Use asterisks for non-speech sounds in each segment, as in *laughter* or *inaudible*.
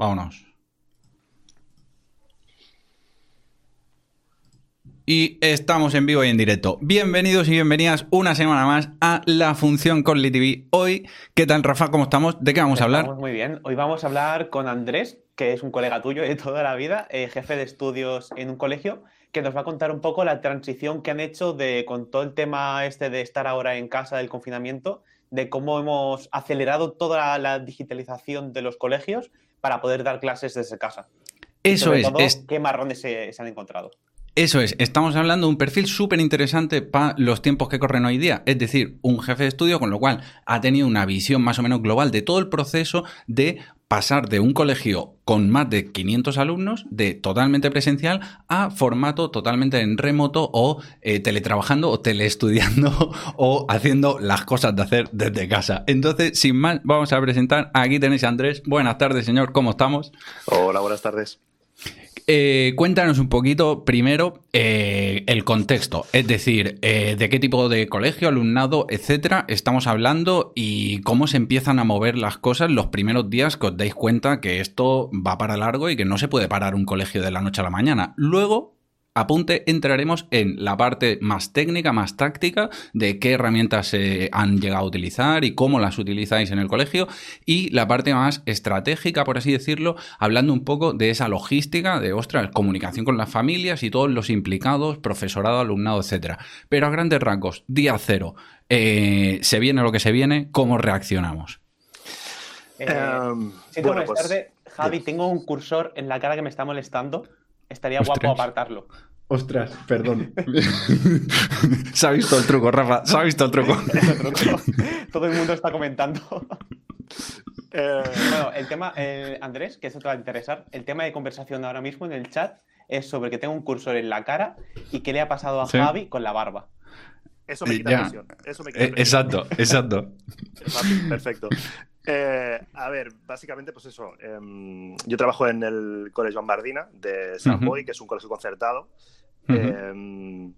Vámonos. Y estamos en vivo y en directo. Bienvenidos y bienvenidas una semana más a la función Colly TV. Hoy, ¿qué tal, Rafa? ¿Cómo estamos? ¿De qué vamos a hablar? Muy bien. Hoy vamos a hablar con Andrés, que es un colega tuyo de toda la vida, eh, jefe de estudios en un colegio, que nos va a contar un poco la transición que han hecho de con todo el tema este de estar ahora en casa del confinamiento, de cómo hemos acelerado toda la, digitalización de los colegios para poder dar clases desde casa. Eso es, ¿Qué marrones se han encontrado? Eso es, estamos hablando de un perfil súper interesante para los tiempos que corren hoy día, es decir, un jefe de estudio con lo cual ha tenido una visión más o menos global de todo el proceso de pasar de un colegio con más de 500 alumnos, de totalmente presencial, a formato totalmente en remoto o eh, teletrabajando o teleestudiando *laughs* o haciendo las cosas de hacer desde casa. Entonces, sin más, vamos a presentar, aquí tenéis a Andrés. Buenas tardes, señor, ¿cómo estamos? Hola, buenas tardes. Eh, cuéntanos un poquito primero eh, el contexto, es decir, eh, de qué tipo de colegio, alumnado, etcétera, estamos hablando y cómo se empiezan a mover las cosas los primeros días que os dais cuenta que esto va para largo y que no se puede parar un colegio de la noche a la mañana. Luego, apunte entraremos en la parte más técnica, más táctica, de qué herramientas se han llegado a utilizar y cómo las utilizáis en el colegio, y la parte más estratégica, por así decirlo, hablando un poco de esa logística, de, ostras, comunicación con las familias y todos los implicados, profesorado, alumnado, etcétera. Pero a grandes rasgos, día cero, eh, se viene lo que se viene, ¿cómo reaccionamos? Eh, um, bueno, pues, tarde, Javi, tengo un cursor en la cara que me está molestando. Estaría guapo apartarlo. Ostras, perdón. *laughs* Se ha visto el truco, Rafa. Se ha visto el truco. *laughs* Todo el mundo está comentando. *laughs* Eh, bueno, el tema, eh, Andrés, que eso te va a interesar, el tema de conversación ahora mismo en el chat es sobre que tengo un cursor en la cara y qué le ha pasado a Javi con la barba. Eso me quita presión. Eso me quita eh, Exacto, exacto. Perfecto. Eh, a ver, básicamente, pues eso. Em, yo trabajo en el Colegio Bardina de San Boy, que es un colegio concertado. Em,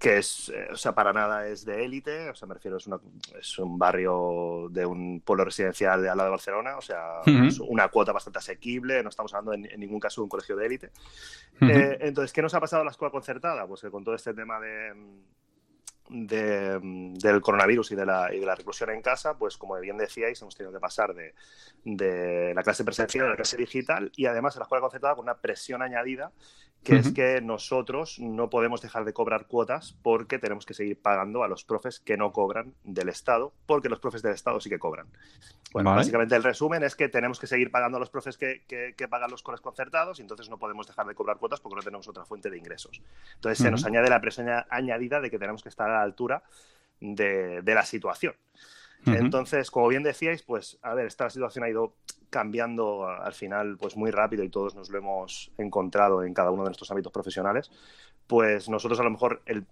que es, eh, o sea, para nada es de élite, o sea, me refiero, es, es, un barrio de un pueblo residencial de al lado de Barcelona, o sea, es una cuota bastante asequible, no estamos hablando en, ningún caso de un colegio de élite. Eh, entonces, ¿qué nos ha pasado a la escuela concertada? Pues que con todo este tema de, Mm, del coronavirus y de, la, y de la reclusión en casa, pues como bien decíais, hemos tenido que pasar de, de la clase presencial a la clase digital y además en la escuela concertada con una presión añadida, que es que nosotros no podemos dejar de cobrar cuotas porque tenemos que seguir pagando a los profes que no cobran del Estado, porque los profes del Estado sí que cobran. Bueno, básicamente el resumen es que tenemos que seguir pagando a los profes que, que, pagan los coles concertados y entonces no podemos dejar de cobrar cuotas porque no tenemos otra fuente de ingresos. Entonces se nos añade la presión añadida de que tenemos que estar la altura de, la situación. Entonces, como bien decíais, pues, a ver, esta situación ha ido cambiando al final pues muy rápido y todos nos lo hemos encontrado en cada uno de nuestros ámbitos profesionales, pues nosotros a lo mejor en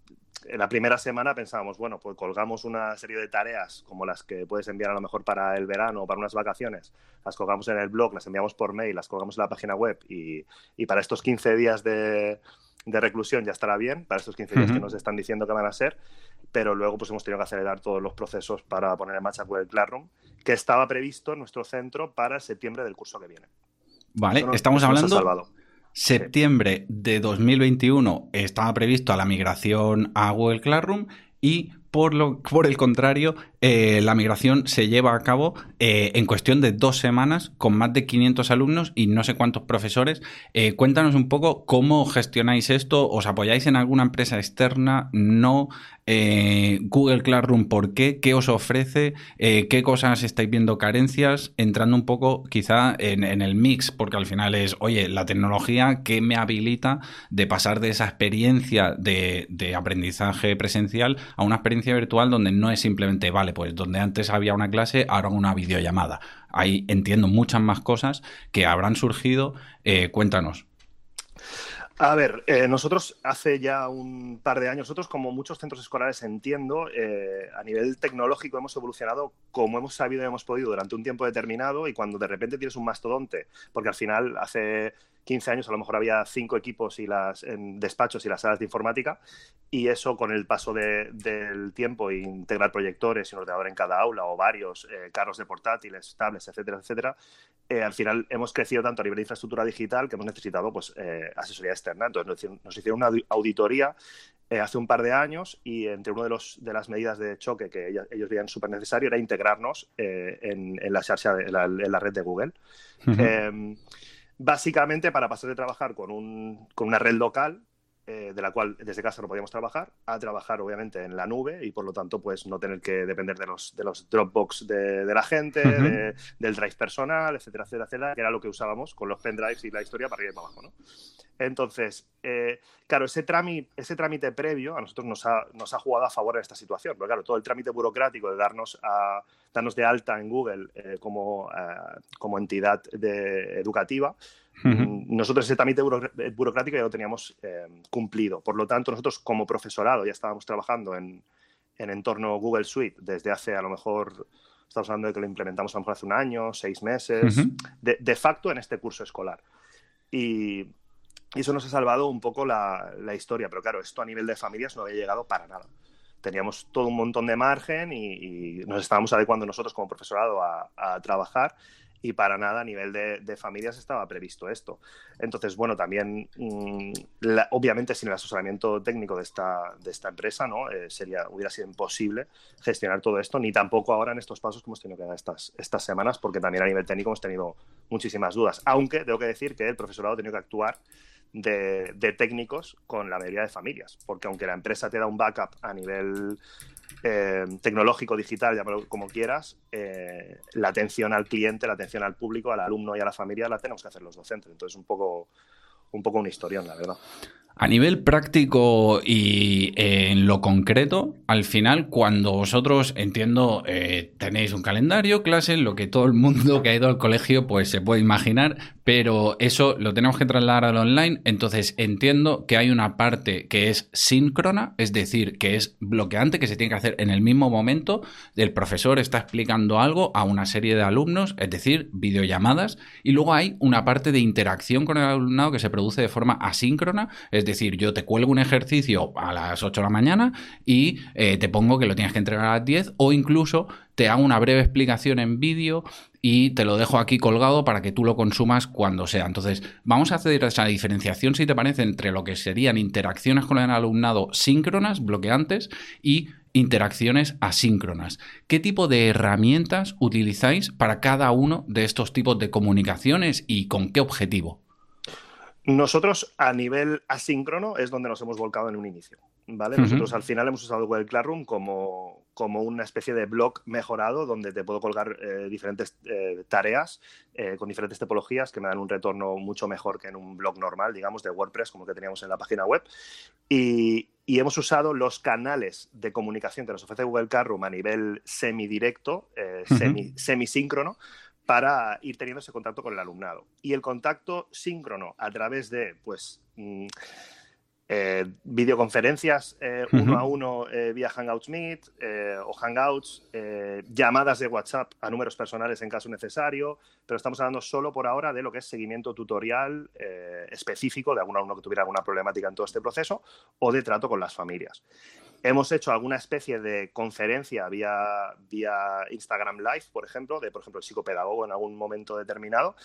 la primera semana pensábamos, bueno, pues colgamos una serie de tareas como las que puedes enviar a lo mejor para el verano o para unas vacaciones, las colgamos en el blog, las enviamos por mail, las colgamos en la página web y, y para estos 15 días de, de reclusión ya estará bien para estos 15 días que nos están diciendo que van a ser, pero luego pues hemos tenido que acelerar todos los procesos para poner en marcha Google Classroom, que estaba previsto en nuestro centro para septiembre del curso que viene. Vale, estamos hablando... Septiembre de 2021 estaba previsto la migración a Google Classroom y por, lo, por el contrario, eh, la migración se lleva a cabo eh, en cuestión de dos semanas con más de 500 alumnos y no sé cuántos profesores. Eh, cuéntanos un poco cómo gestionáis esto. ¿Os apoyáis en alguna empresa externa? ¿No? Google Classroom, ¿por qué? ¿Qué os ofrece? ¿Qué cosas estáis viendo carencias? Entrando un poco quizá en, el mix, porque al final es, oye, la tecnología que me habilita de pasar de esa experiencia de, de aprendizaje presencial a una experiencia virtual donde no es simplemente, vale, pues donde antes había una clase, ahora una videollamada. Ahí entiendo muchas más cosas que habrán surgido. Eh, cuéntanos. A ver, eh, nosotros hace ya un par de años, nosotros como muchos centros escolares entiendo, eh, a nivel tecnológico hemos evolucionado como hemos sabido y hemos podido durante un tiempo determinado y cuando de repente tienes un mastodonte, porque al final hace 15 años a lo mejor había cinco equipos y las en despachos y las salas de informática y eso con el paso del tiempo e integrar proyectores y un ordenador en cada aula o varios eh, carros de portátiles, tablets, etcétera, etcétera, eh, al final hemos crecido tanto a nivel de infraestructura digital que hemos necesitado pues, eh, asesoría externa. Entonces nos hicieron una auditoría hace un par de años y entre una de, los, de las medidas de choque que ellos, veían súper necesario era integrarnos en, la, en, la, red de Google. Básicamente para pasar de trabajar con, un, con una red local, eh, de la cual desde casa no podíamos trabajar, a trabajar obviamente en la nube y por lo tanto pues no tener que depender de los, de los Dropbox de, de la gente, del drive personal, etcétera, etcétera, etcétera, que era lo que usábamos con los pendrives y la historia para ir para abajo, ¿no? Entonces, eh, claro, ese trámite, ese trámite previo a nosotros nos ha, nos ha, jugado a favor en esta situación, porque claro, todo el trámite burocrático de darnos, a, darnos de alta en Google eh, como, eh, como entidad de, educativa, mm, nosotros ese trámite burocrático ya lo teníamos cumplido. Por lo tanto, nosotros como profesorado ya estábamos trabajando en, en entorno Google Suite desde hace a lo mejor estamos hablando de que lo implementamos a lo mejor hace un año, seis meses, de, de, facto en este curso escolar. Y, y eso nos ha salvado un poco la, historia, pero claro, esto a nivel de familias no había llegado para nada. Teníamos todo un montón de margen y, nos estábamos adecuando nosotros como profesorado a, trabajar y para nada a nivel de, familias estaba previsto esto. Entonces, bueno, también, mm, obviamente, sin el asesoramiento técnico de esta, de esta empresa, ¿no? Eh, sería, hubiera sido imposible gestionar todo esto, ni tampoco ahora en estos pasos que hemos tenido que dar estas, estas semanas, porque también a nivel técnico hemos tenido muchísimas dudas. Aunque tengo que decir que el profesorado ha tenido que actuar de, técnicos con la mayoría de familias, porque aunque la empresa te da un backup a nivel eh, tecnológico, digital, llámalo como quieras, eh, la atención al cliente, la atención al público, al alumno y a la familia la tenemos que hacer los docentes. Entonces, un poco, un poco una historión, la verdad. A nivel práctico y eh, en lo concreto, al final, cuando vosotros, entiendo, eh, tenéis un calendario, clases, lo que todo el mundo que ha ido al colegio pues se puede imaginar, pero eso lo tenemos que trasladar al online, entonces entiendo que hay una parte que es síncrona, es decir, que es bloqueante, que se tiene que hacer en el mismo momento, el profesor está explicando algo a una serie de alumnos, es decir, videollamadas, y luego hay una parte de interacción con el alumnado que se produce de forma asíncrona, es es decir, yo te cuelgo un ejercicio a las 8 de la mañana y eh, te pongo que lo tienes que entregar a las 10 o incluso te hago una breve explicación en vídeo y te lo dejo aquí colgado para que tú lo consumas cuando sea. Entonces, vamos a hacer esa diferenciación, si te parece, entre lo que serían interacciones con el alumnado síncronas, bloqueantes, y interacciones asíncronas. ¿Qué tipo de herramientas utilizáis para cada uno de estos tipos de comunicaciones y con qué objetivo? Nosotros a nivel asíncrono es donde nos hemos volcado en un inicio. ¿vale? Nosotros al final hemos usado Google Classroom como, como una especie de blog mejorado donde te puedo colgar eh, diferentes eh, tareas eh, con diferentes tipologías que me dan un retorno mucho mejor que en un blog normal, digamos, de WordPress como que teníamos en la página web. Y, y hemos usado los canales de comunicación que nos ofrece Google Classroom a nivel semidirecto, semi, semisíncrono, para ir teniendo ese contacto con el alumnado. Y el contacto síncrono a través de, pues, mm, eh, videoconferencias eh, uno a uno eh, vía Hangouts Meet o Hangouts, llamadas de WhatsApp a números personales en caso necesario, pero estamos hablando solo por ahora de lo que es seguimiento tutorial específico de algún alumno que tuviera alguna problemática en todo este proceso o de trato con las familias. Hemos hecho alguna especie de conferencia vía, vía Instagram Live, por ejemplo, de por ejemplo el psicopedagogo en algún momento determinado,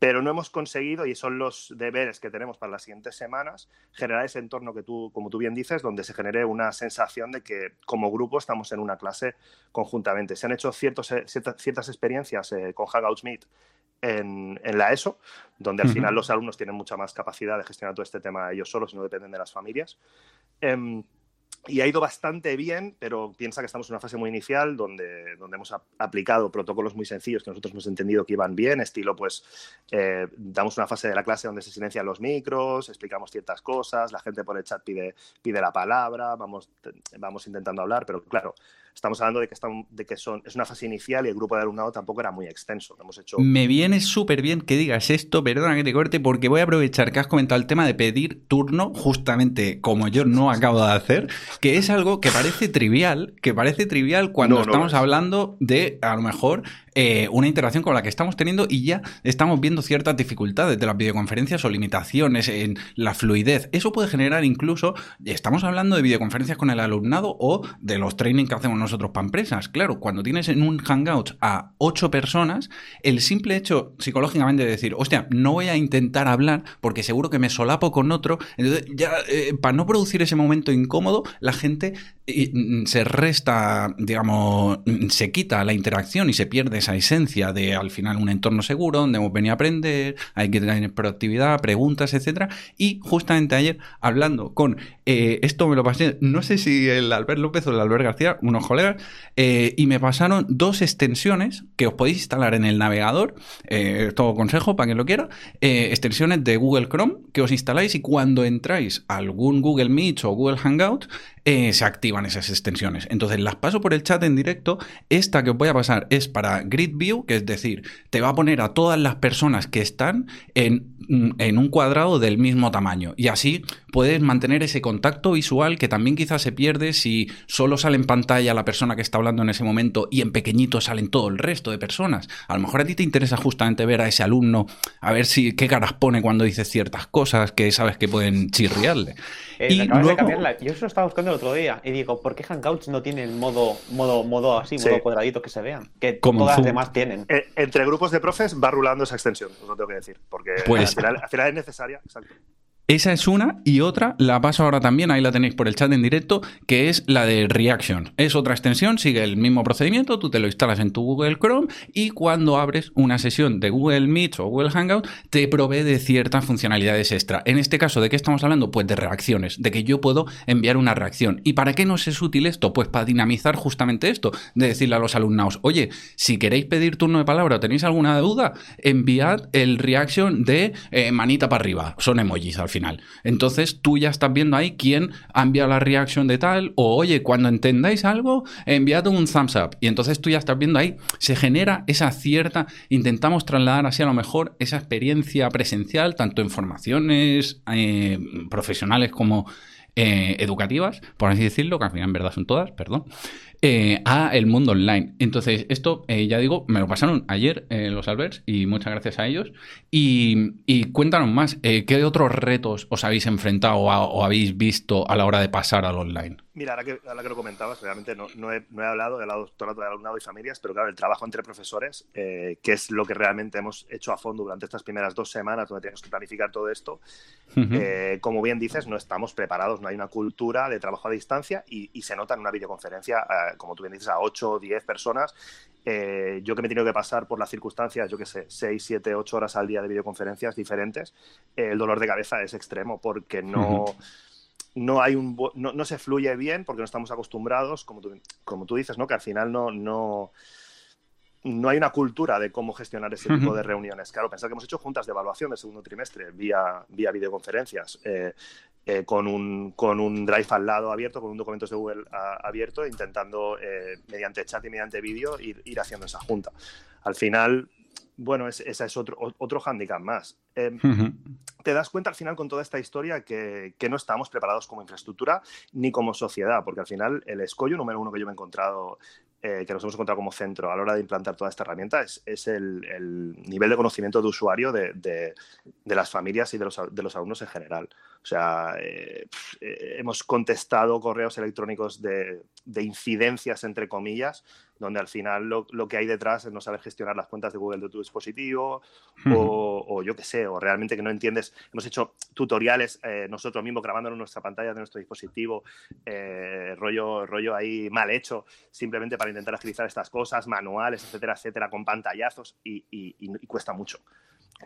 pero no hemos conseguido, y son los deberes que tenemos para las siguientes semanas, generar ese entorno que tú, como tú bien dices, donde se genere una sensación de que como grupo estamos en una clase conjuntamente. Se han hecho ciertos, eh, ciertas, experiencias eh, con Hangouts Meet en, la ESO, donde al final los alumnos tienen mucha más capacidad de gestionar todo este tema ellos solos y no dependen de las familias. Em, y ha ido bastante bien, pero piensa que estamos en una fase muy inicial donde, donde hemos aplicado protocolos muy sencillos que nosotros hemos entendido que iban bien, estilo pues eh, damos una fase de la clase donde se silencian los micros, explicamos ciertas cosas, la gente por el chat pide, pide la palabra, vamos, vamos intentando hablar, pero claro, estamos hablando de que, están, de que son, es una fase inicial y el grupo de alumnado tampoco era muy extenso. Hemos hecho... Me viene súper bien que digas esto, perdona que te corte, porque voy a aprovechar que has comentado el tema de pedir turno, justamente como yo no acabo de hacer, que es algo que parece trivial, que parece trivial cuando estamos hablando de, a lo mejor, eh, una interacción con la que estamos teniendo y ya estamos viendo ciertas dificultades de las videoconferencias o limitaciones en la fluidez. Eso puede generar incluso, estamos hablando de videoconferencias con el alumnado o de los trainings que hacemos nosotros para empresas. Claro, cuando tienes en un Hangout a ocho personas, el simple hecho psicológicamente de decir, hostia, no voy a intentar hablar porque seguro que me solapo con otro, entonces ya eh, para no producir ese momento incómodo, la gente mm, se resta, digamos, mm, se quita la interacción y se pierde esa esencia de al final un entorno seguro donde hemos venido a aprender, hay que tener proactividad, preguntas, etcétera. Y justamente ayer, hablando con eh, esto me lo pasé, no sé si el Albert López o el Albert García, unos colegas, eh, y me pasaron dos extensiones que os podéis instalar en el navegador, eh, todo consejo para quien lo quiera, extensiones de Google Chrome que os instaláis y cuando entráis a algún Google Meet o Google Hangout, eh, se activan esas extensiones. Entonces las paso por el chat en directo. Esta que os voy a pasar es para Grid View, que es decir, te va a poner a todas las personas que están en, mm, en un cuadrado del mismo tamaño. Y así puedes mantener ese contacto visual que también quizás se pierde si solo sale en pantalla la persona que está hablando en ese momento y en pequeñito salen todo el resto de personas. A lo mejor a ti te interesa justamente ver a ese alumno, a ver si qué caras pone cuando dice ciertas cosas que sabes que pueden chirriarle. Eh, y luego... Yo eso estaba buscando el otro día y digo, ¿por qué Hangouts no tiene el modo, modo, modo así, modo cuadradito que se vean? Que Como todas las demás tienen. Eh, entre grupos de profes va rulando esa extensión, os lo tengo que decir, porque pues al, al final es necesaria. Exacto. Esa es una y otra la paso ahora también, ahí la tenéis por el chat en directo, que es la de Reaction. Es otra extensión, sigue el mismo procedimiento, tú te lo instalas en tu Google Chrome y cuando abres una sesión de Google Meet o Google Hangout te provee de ciertas funcionalidades extra. En este caso, ¿de qué estamos hablando? Pues de reacciones, de que yo puedo enviar una reacción. ¿Y para qué nos es útil esto? Pues para dinamizar justamente esto, de decirle a los alumnos, oye, si queréis pedir turno de palabra o tenéis alguna duda, enviad el reaction de eh, manita para arriba. Son emojis al final. Entonces tú ya estás viendo ahí quién ha enviado la reacción de tal, o oye, cuando entendáis algo, enviad un thumbs up. Y entonces tú ya estás viendo ahí, se genera esa cierta, intentamos trasladar así a lo mejor esa experiencia presencial, tanto en formaciones eh, profesionales como eh, educativas, por así decirlo, que al final en verdad son todas, perdón, eh, a el mundo online. Entonces, esto, eh, ya digo, me lo pasaron ayer los Alberts y muchas gracias a ellos. Y, cuéntanos más, ¿qué otros retos os habéis enfrentado o habéis visto a la hora de pasar al online? Mira, ahora que, que lo comentabas, realmente no, no, he, no he, hablado del doctorado de alumnado y familias, pero claro, el trabajo entre profesores, eh, que es lo que realmente hemos hecho a fondo durante estas primeras dos semanas donde tenemos que planificar todo esto, eh, como bien dices, no estamos preparados, no hay una cultura de trabajo a distancia y, se nota en una videoconferencia, eh, como tú bien dices, a 8 o 10 personas. yo que me he tenido que pasar por las circunstancias, yo que sé, 6, 7, 8 horas al día de videoconferencias diferentes, el dolor de cabeza es extremo porque no no hay un no, no, se fluye bien porque no estamos acostumbrados, como tú, como tú dices, ¿no? Que al final no, no, no hay una cultura de cómo gestionar ese tipo de reuniones. Claro, pensar que hemos hecho juntas de evaluación del segundo trimestre vía, vía videoconferencias, eh, eh, con, un, con un drive al lado abierto, con un documento de Google abierto, intentando eh, mediante chat y mediante vídeo ir, ir haciendo esa junta. Al final, bueno, ese es otro, otro hándicap más. Em, te das cuenta al final con toda esta historia que, no estamos preparados como infraestructura ni como sociedad, porque al final el escollo número uno que yo me he encontrado, eh, que nos hemos encontrado como centro a la hora de implantar toda esta herramienta, es, el, nivel de conocimiento de usuario de, las familias y de los, de los, alumnos en general. O sea, eh, eh, hemos contestado correos electrónicos de, incidencias, entre comillas, donde al final lo, que hay detrás es no saber gestionar las cuentas de Google de tu dispositivo o, yo qué sé, o realmente que no entiendes. Hemos hecho tutoriales eh, nosotros mismos grabando en nuestra pantalla de nuestro dispositivo, eh, rollo, rollo ahí mal hecho, simplemente para intentar agilizar estas cosas, manuales, etcétera, etcétera, con pantallazos y cuesta mucho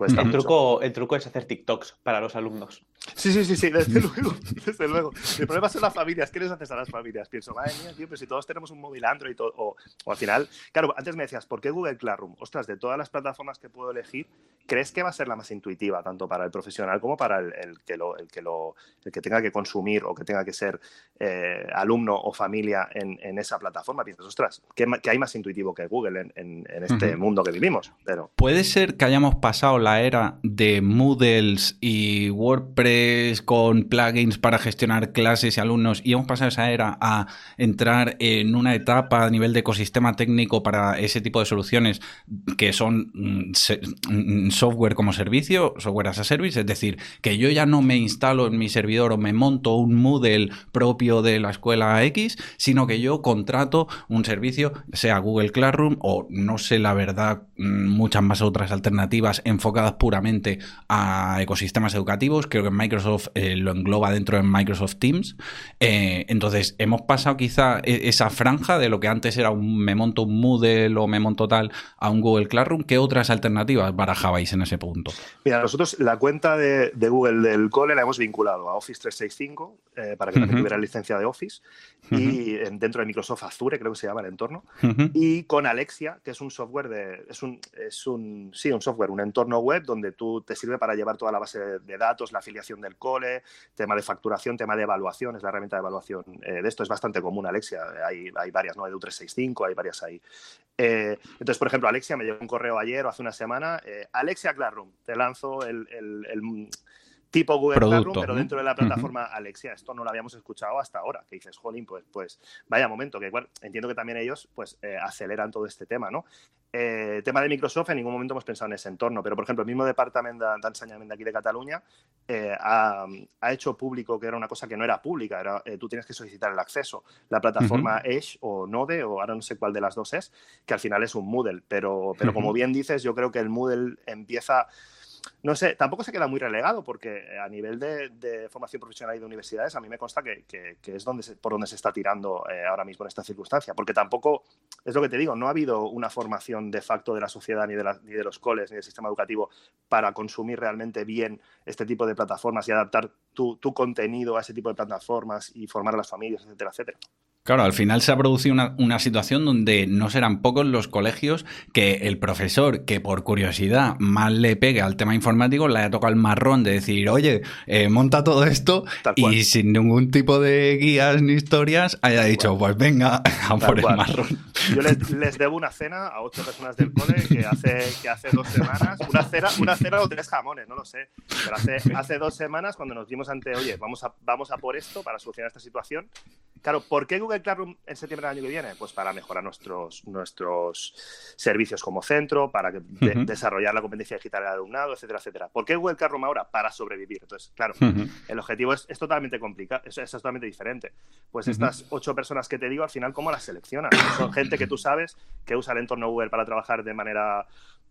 el, truco, el truco es hacer TikToks para los alumnos. Sí, sí, sí, sí, desde *laughs* luego, desde luego. El problema son las familias. ¿Qué les haces a las familias? Pienso, madre mía, tío, pero si todos tenemos un móvil Android o, o, o, al final... Claro, antes me decías, ¿por qué Google Classroom? Ostras, de todas las plataformas que puedo elegir, ¿crees que va a ser la más intuitiva, tanto para el profesional como para el, que, lo, el, que, lo, el que tenga que consumir o que tenga que ser eh, alumno o familia en, en, esa plataforma? Piensas, ostras, ¿qué, ¿qué, hay más intuitivo que Google en, en este mundo que vivimos? Pero... Puede ser que hayamos pasado la era de Moodles y WordPress con plugins para gestionar clases y alumnos y hemos pasado esa era a entrar en una etapa a nivel de ecosistema técnico para ese tipo de soluciones que son mm, mm, software como servicio, software as a service, es decir, que yo ya no me instalo en mi servidor o me monto un Moodle propio de la escuela X, sino que yo contrato un servicio, sea Google Classroom o no sé la verdad, mm, muchas más otras alternativas enfocadas puramente a ecosistemas educativos. Creo que Microsoft eh, lo engloba dentro de Microsoft Teams. Eh, entonces, hemos pasado quizá e-, esa franja de lo que antes era un me monto un Moodle o me monto tal a un Google Classroom. ¿Qué otras alternativas barajabais en ese punto? Mira, nosotros la cuenta de, Google del cole la hemos vinculado a Office 365 eh, para que también tuviera licencia de Office y dentro de Microsoft Azure, creo que se llama el entorno, y con Alexia, que es un software de, es un, es un, sí, un software, un entorno web donde tú te sirve para llevar toda la base de, datos, la afiliación del cole, tema de facturación, tema de evaluación, es la herramienta de evaluación eh, de esto, es bastante común Alexia, hay, hay varias, ¿no? Edu 365, hay varias ahí. Eh, entonces, por ejemplo, Alexia me llegó un correo ayer o hace una semana, Alexia Classroom, te lanzo el tipo Google Classroom, pero dentro de la plataforma Alexia. Esto no lo habíamos escuchado hasta ahora. Que dices, jolín, pues, pues vaya momento, que igual entiendo que también ellos pues eh, aceleran todo este tema, ¿no? Eh, tema de Microsoft, en ningún momento hemos pensado en ese entorno, pero por ejemplo, el mismo departamento de enseñamiento aquí de Cataluña eh, ha, hecho público que era una cosa que no era pública, era, tú tienes que solicitar el acceso. La plataforma Edge o Node, o ahora no sé cuál de las dos es, que al final es un Moodle, pero, pero como bien dices, yo creo que el Moodle empieza no sé, tampoco se queda muy relegado porque a nivel de, formación profesional y de universidades a mí me consta que, es donde por donde se está tirando eh, ahora mismo en esta circunstancia, porque tampoco, es lo que te digo, no ha habido una formación de facto de la sociedad ni de, ni de los coles ni del sistema educativo para consumir realmente bien este tipo de plataformas y adaptar tu, tu contenido a ese tipo de plataformas y formar a las familias, etcétera, etcétera. Claro, al final se ha producido una, situación donde no serán pocos los colegios que el profesor, que por curiosidad mal le pegue al tema informático, le haya tocado el marrón de decir, oye, eh, monta todo esto y sin ningún tipo de guías ni historias haya dicho, pues venga, *laughs* a por el marrón. Yo les, debo una cena a ocho personas del cole que hace, que hace dos semanas, una cena, una cena o tres jamones, no lo sé, pero hace, hace dos semanas cuando nos dimos ante, oye, vamos a, vamos a por esto para solucionar esta situación, Claro, ¿por qué Google Classroom en septiembre del año que viene? Pues para mejorar nuestros, nuestros servicios como centro, para desarrollar la competencia digital del alumnado, etcétera, etcétera. ¿Por qué Google Classroom ahora? Para sobrevivir. Entonces, claro, el objetivo es, totalmente complicado, es, totalmente diferente. Pues estas ocho personas que te digo, al final, ¿cómo las seleccionas? Son gente que tú sabes que usa el entorno Google para trabajar de manera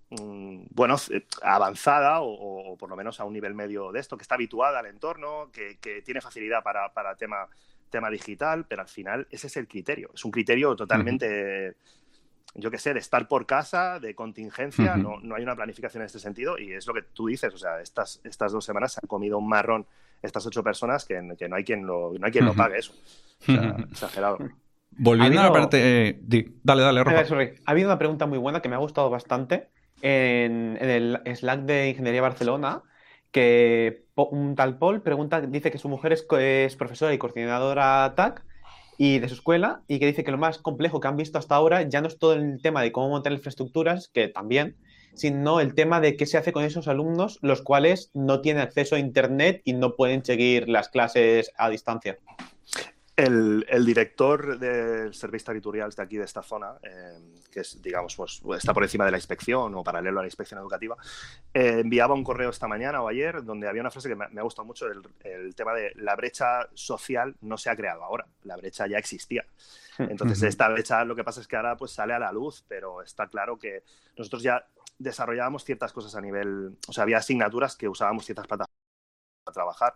mm, bueno, avanzada o, por lo menos a un nivel medio de esto, que está habituada al entorno, que, tiene facilidad para, para tema tema digital, pero al final ese es el criterio. Es un criterio totalmente, yo qué sé, de estar por casa, de contingencia, no, no, hay una planificación en este sentido y es lo que tú dices, o sea, estas, estas dos semanas se han comido un marrón estas ocho personas que, que no hay quien lo, no hay quien lo pague eso. O sea, exagerado. Volviendo a la parte... dale, dale, Ha habido una pregunta muy buena que me ha gustado bastante en, en el Slack de Ingeniería Barcelona que un tal Paul pregunta, dice que su mujer es, es profesora y coordinadora TAC y de su escuela y que dice que lo más complejo que han visto hasta ahora ya no es todo el tema de cómo montar infraestructuras, que también, sino el tema de qué se hace con esos alumnos los cuales no tienen acceso a Internet y no pueden seguir las clases a distancia. El, director del Servicio Territorial de aquí, de esta zona, eh, que es, digamos, pues, está por encima de la inspección o paralelo a la inspección educativa, eh, enviaba un correo esta mañana o ayer donde había una frase que me, ha gustado mucho, el, tema de la brecha social no se ha creado ahora, la brecha ya existía. Entonces, esta brecha lo que pasa es que ahora pues, sale a la luz, pero está claro que nosotros ya desarrollábamos ciertas cosas a nivel, o sea, había asignaturas que usábamos ciertas plataformas a trabajar,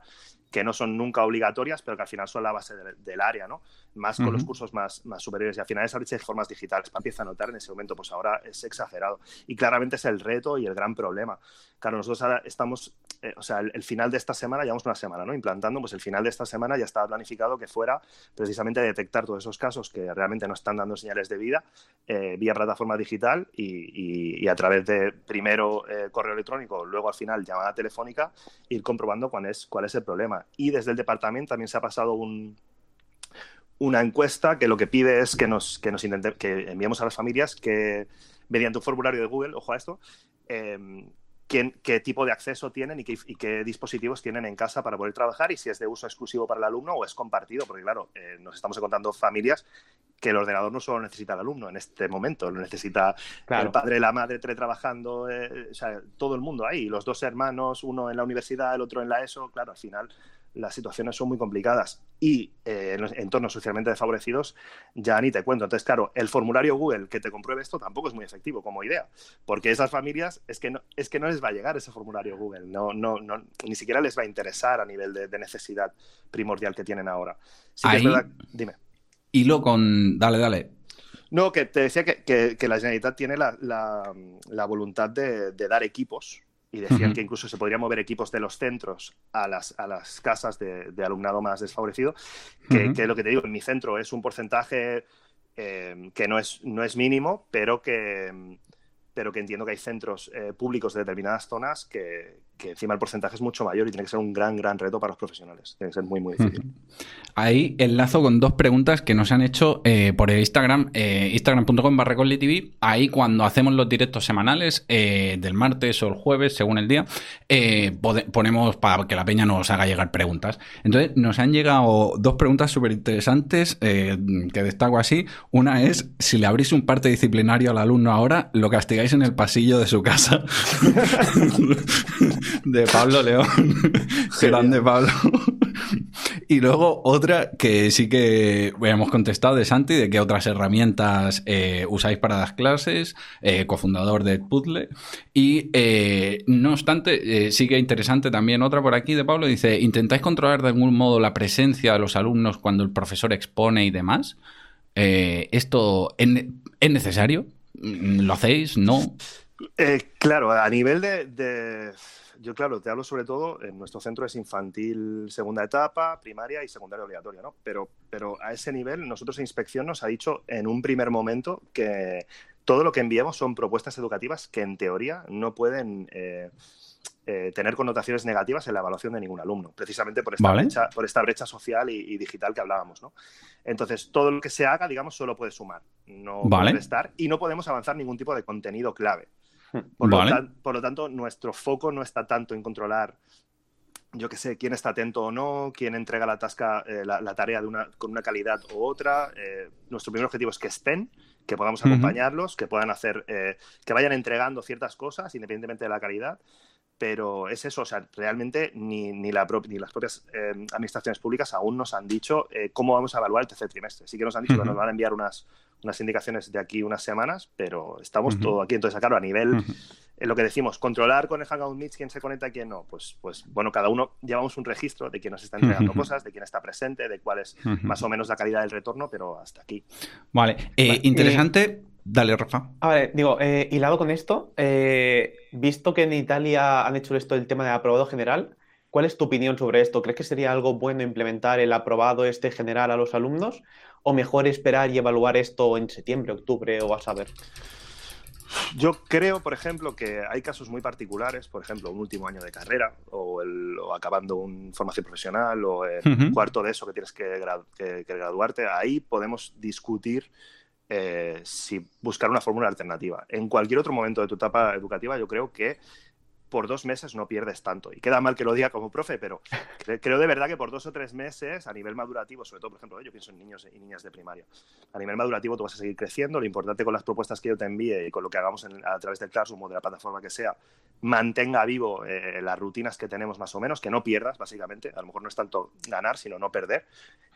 que no son nunca obligatorias, pero que al final son la base del área, ¿no? Más con los cursos más, más superiores. Y al final esa brecha de formas digitales empieza a notar en ese momento, pues ahora es exagerado. Y claramente es el reto y el gran problema. Claro, nosotros ahora estamos, eh, o sea, el, final de esta semana, llevamos una semana, ¿no? Implantando, pues el final de esta semana ya estaba planificado que fuera precisamente detectar todos esos casos que realmente no están dando señales de vida eh, vía plataforma digital y, a través de primero eh, correo electrónico, luego al final llamada telefónica, ir comprobando cuál es, cuál es el problema. Y desde el departamento también se ha pasado una encuesta que lo que pide es que nos, que nos que enviemos a las familias que mediante un formulario de Google, ojo a esto, em, qué tipo de acceso tienen y qué, dispositivos tienen en casa para poder trabajar y si es de uso exclusivo para el alumno o es compartido, porque claro, eh, nos estamos encontrando familias que el ordenador no solo necesita el alumno en este momento, lo necesita el padre, la madre teletrabajando, eh, o sea, todo el mundo ahí, los dos hermanos, uno en la universidad, el otro en la ESO, claro, al final las situaciones son muy complicadas y eh, en entornos socialmente desfavorecidos ya ni te cuento. Entonces, claro, el formulario Google que te compruebe esto tampoco es muy efectivo como idea, porque esas familias es que no, es que no les va a llegar ese formulario Google, no, no, no ni siquiera les va a interesar a nivel de, necesidad primordial que tienen ahora. Sí Dime. Hilo con... Dale, dale. No, que te decía que, que, la Generalitat tiene la, la, voluntad de, de dar equipos. Y decían que incluso se podrían mover equipos de los centros a las, a las casas de, alumnado más desfavorecido, que, que, lo que te digo, en mi centro es un porcentaje eh, que no es, no es mínimo, pero que, pero que entiendo que hay centros eh, públicos de determinadas zonas que, que encima el porcentaje es mucho mayor y tiene que ser un gran, gran reto para los profesionales. Tiene que ser muy, muy difícil. Ahí enlazo con dos preguntas que nos han hecho eh, por el Instagram, eh, instagram.com barra TV. Ahí cuando hacemos los directos semanales, eh, del martes o el jueves, según el día, ponemos para que la peña nos haga llegar preguntas. Entonces, nos han llegado dos preguntas súper interesantes que destaco así. Una es, si le abrís un parte disciplinario al alumno ahora, lo castigáis en el pasillo de su casa. *laughs* *laughs* de Pablo León. *laughs* Grande Pablo. y luego otra que sí que hemos contestado de Santi, de qué otras herramientas eh, usáis para las clases, eh, cofundador de Puzzle. Y eh, no obstante, sí que interesante también otra por aquí de Pablo, dice, ¿intentáis controlar de algún modo la presencia de los alumnos cuando el profesor expone y demás? ¿Esto es necesario? ¿Lo hacéis? ¿No? claro, a nivel de yo claro, te hablo sobre todo, en nuestro centro es infantil segunda etapa, primaria y secundaria obligatoria, ¿no? Pero, pero a ese nivel, nosotros en inspección nos ha dicho en un primer momento que todo lo que enviamos son propuestas educativas que en teoría no pueden... Eh, eh, tener connotaciones negativas en la evaluación de ningún alumno, precisamente por esta, brecha, por esta brecha social y, digital que hablábamos. ¿no? Entonces, todo lo que se haga, digamos, solo puede sumar, no puede restar, y no podemos avanzar ningún tipo de contenido clave. Por, lo tanto, nuestro foco no está tanto en controlar, yo qué sé, quién está atento o no, quién entrega la, tasca, eh, la, tarea de una, con una calidad u otra. Eh, nuestro primer objetivo es que estén, que podamos acompañarlos, que puedan hacer, eh, que vayan entregando ciertas cosas independientemente de la calidad pero es eso, o sea, realmente ni, ni, la ni las propias administraciones públicas aún nos han dicho cómo vamos a evaluar el tercer trimestre. Sí que nos han dicho que nos van a enviar unas, unas indicaciones de aquí unas semanas, pero estamos todo aquí. Entonces, claro, a nivel, en lo que decimos, controlar con el Hangout Meets quién se conecta y quién no, pues, pues bueno, cada uno llevamos un registro de quién nos está entregando cosas, de quién está presente, de cuál es más o menos la calidad del retorno, pero hasta aquí. Vale, eh, interesante. Dale, Rafa. A ver, digo, eh, hilado con esto, eh, visto que en Italia han hecho esto el tema de aprobado general, ¿cuál es tu opinión sobre esto? ¿Crees que sería algo bueno implementar el aprobado este general a los alumnos? ¿O mejor esperar y evaluar esto en septiembre, octubre o a saber? Yo creo, por ejemplo, que hay casos muy particulares, por ejemplo, un último año de carrera o, acabando una formación profesional o el cuarto de eso que tienes que, graduarte. Ahí podemos discutir eh, si buscar una fórmula alternativa. En cualquier otro momento de tu etapa educativa, yo creo que por dos meses no pierdes tanto. Y queda mal que lo diga como profe, pero creo de verdad que por dos o tres meses, a nivel madurativo, sobre todo, por ejemplo, yo pienso en niños y niñas de primaria, a nivel madurativo tú vas a seguir creciendo. Lo importante con las propuestas que yo te envíe y con lo que hagamos a través del Classroom o de la plataforma que sea, mantenga vivo eh, las rutinas que tenemos más o menos, que no pierdas, básicamente. A lo mejor no es tanto ganar, sino no perder.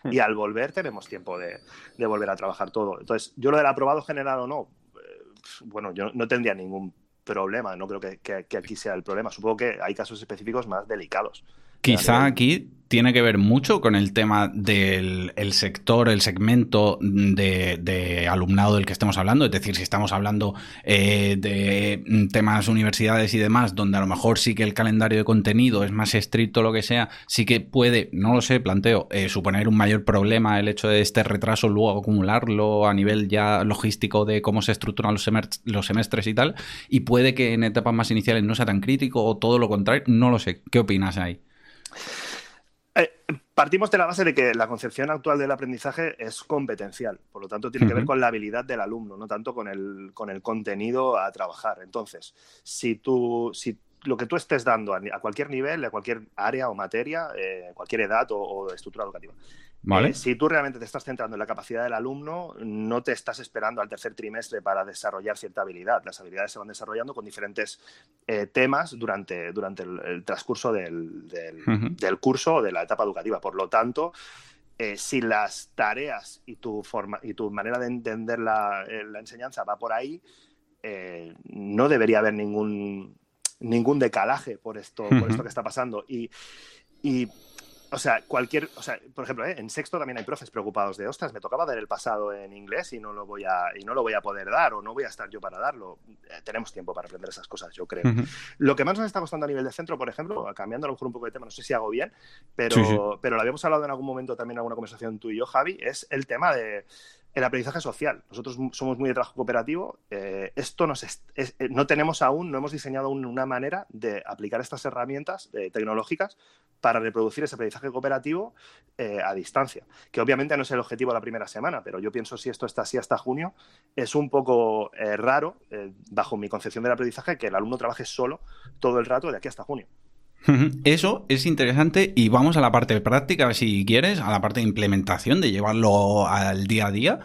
Hmm. Y al volver tenemos tiempo de, de volver a trabajar todo. Entonces, yo lo del aprobado general o no, eh, bueno, yo no tendría ningún problema, no creo que, que, aquí sea el problema. Supongo que hay casos específicos más delicados. Quizá aquí tiene que ver mucho con el tema del sector, el segmento de, alumnado del que estemos hablando. Es decir, si estamos hablando eh, de temas universidades y demás, donde a lo mejor sí que el calendario de contenido es más estricto, lo que sea, sí que puede, no lo sé, planteo, eh, suponer un mayor problema el hecho de este retraso, luego acumularlo a nivel ya logístico de cómo se estructuran los, los semestres y tal. Y puede que en etapas más iniciales no sea tan crítico o todo lo contrario. No lo sé. ¿Qué opinas ahí? Eh, partimos de la base de que la concepción actual del aprendizaje es competencial, por lo tanto tiene que ver con la habilidad del alumno, no tanto con el, con el contenido a trabajar. Entonces, si tú, si lo que tú estés dando a, cualquier nivel, a cualquier área o materia, eh, cualquier edad o, estructura educativa. Eh, si tú realmente te estás centrando en la capacidad del alumno, no te estás esperando al tercer trimestre para desarrollar cierta habilidad. Las habilidades se van desarrollando con diferentes eh, temas durante, durante el, transcurso del, del, curso o de la etapa educativa. Por lo tanto, si las tareas y tu, forma, y tu manera de entender la, la enseñanza va por ahí, no debería haber ningún, ningún decalaje por esto, por esto que está pasando. Y, y, o sea, cualquier, o sea, por ejemplo, ¿eh? en sexto también hay profes preocupados de, ostras, me tocaba dar el pasado en inglés y no lo voy a, y no lo voy a poder dar o no voy a estar yo para darlo. Eh, tenemos tiempo para aprender esas cosas, yo creo. Lo que más nos está costando a nivel de centro, por ejemplo, cambiando a lo mejor un poco de tema, no sé si hago bien, pero, pero lo habíamos hablado en algún momento también en alguna conversación tú y yo, Javi, es el tema de el aprendizaje social. Nosotros somos muy de trabajo cooperativo. Eh, esto nos eh, no tenemos aún, no hemos diseñado aún una manera de aplicar estas herramientas eh, tecnológicas para reproducir ese aprendizaje cooperativo a distancia. Que obviamente no es el objetivo de la primera semana, pero yo pienso si esto está así hasta junio, es un poco raro, bajo mi concepción del aprendizaje, que el alumno trabaje solo todo el rato de aquí hasta junio. Eso es interesante y vamos a la parte práctica, si quieres, a la parte de implementación, de llevarlo al día a día.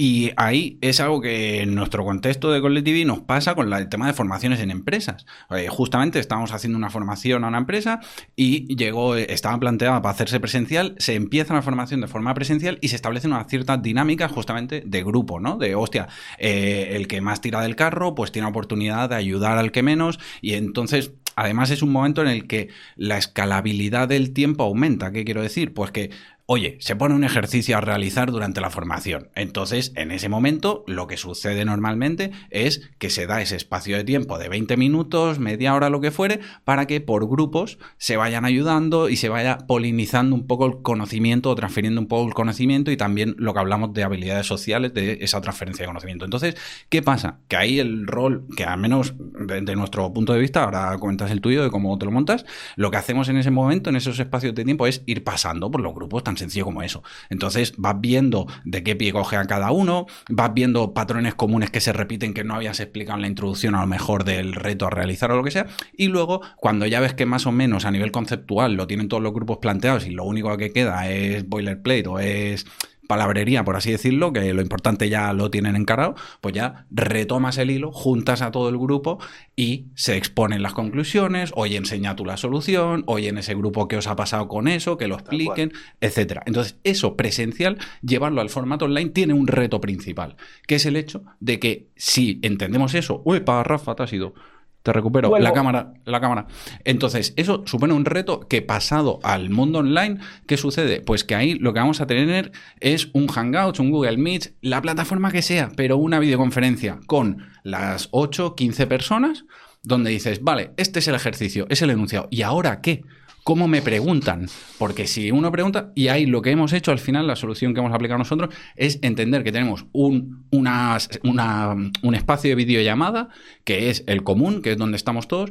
Y ahí es algo que en nuestro contexto de Collective nos pasa con el tema de formaciones en empresas. Eh, justamente estábamos haciendo una formación a una empresa y llegó, estaba planteada para hacerse presencial, se empieza la formación de forma presencial y se establece una cierta dinámica justamente de grupo, ¿no? De, hostia, eh, el que más tira del carro, pues tiene oportunidad de ayudar al que menos y entonces además es un momento en el que la escalabilidad del tiempo aumenta. ¿Qué quiero decir? Pues que oye, se pone un ejercicio a realizar durante la formación. Entonces, en ese momento, lo que sucede normalmente es que se da ese espacio de tiempo de 20 minutos, media hora, lo que fuere, para que por grupos se vayan ayudando y se vaya polinizando un poco el conocimiento o transfiriendo un poco el conocimiento y también lo que hablamos de habilidades sociales, de esa transferencia de conocimiento. Entonces, ¿qué pasa? Que ahí el rol, que al menos desde nuestro punto de vista, ahora comentas el tuyo de cómo te lo montas, lo que hacemos en ese momento, en esos espacios de tiempo, es ir pasando por los grupos tan sencillo como eso. Entonces vas viendo de qué pie coge cada uno, vas viendo patrones comunes que se repiten que no habías explicado en la introducción a lo mejor del reto a realizar o lo que sea, y luego cuando ya ves que más o menos a nivel conceptual lo tienen todos los grupos planteados y lo único que queda es boilerplate o es palabrería, por así decirlo, que lo importante ya lo tienen encarado, pues ya retomas el hilo, juntas a todo el grupo y se exponen las conclusiones, hoy enseña tú la solución, hoy en ese grupo que os ha pasado con eso, que lo expliquen, etcétera. Entonces, eso presencial, llevarlo al formato online tiene un reto principal, que es el hecho de que si entendemos eso, uy, para Rafa, te has ido te recupero la cámara, la cámara. Entonces, eso supone un reto que pasado al mundo online, ¿qué sucede? Pues que ahí lo que vamos a tener es un Hangout, un Google Meet, la plataforma que sea, pero una videoconferencia con las 8, 15 personas, donde dices, vale, este es el ejercicio, es el enunciado, ¿y ahora qué? Cómo me preguntan. Porque si uno pregunta, y ahí lo que hemos hecho al final, la solución que hemos aplicado nosotros, es entender que tenemos un, un espacio de videollamada, que es el común, que es donde estamos todos,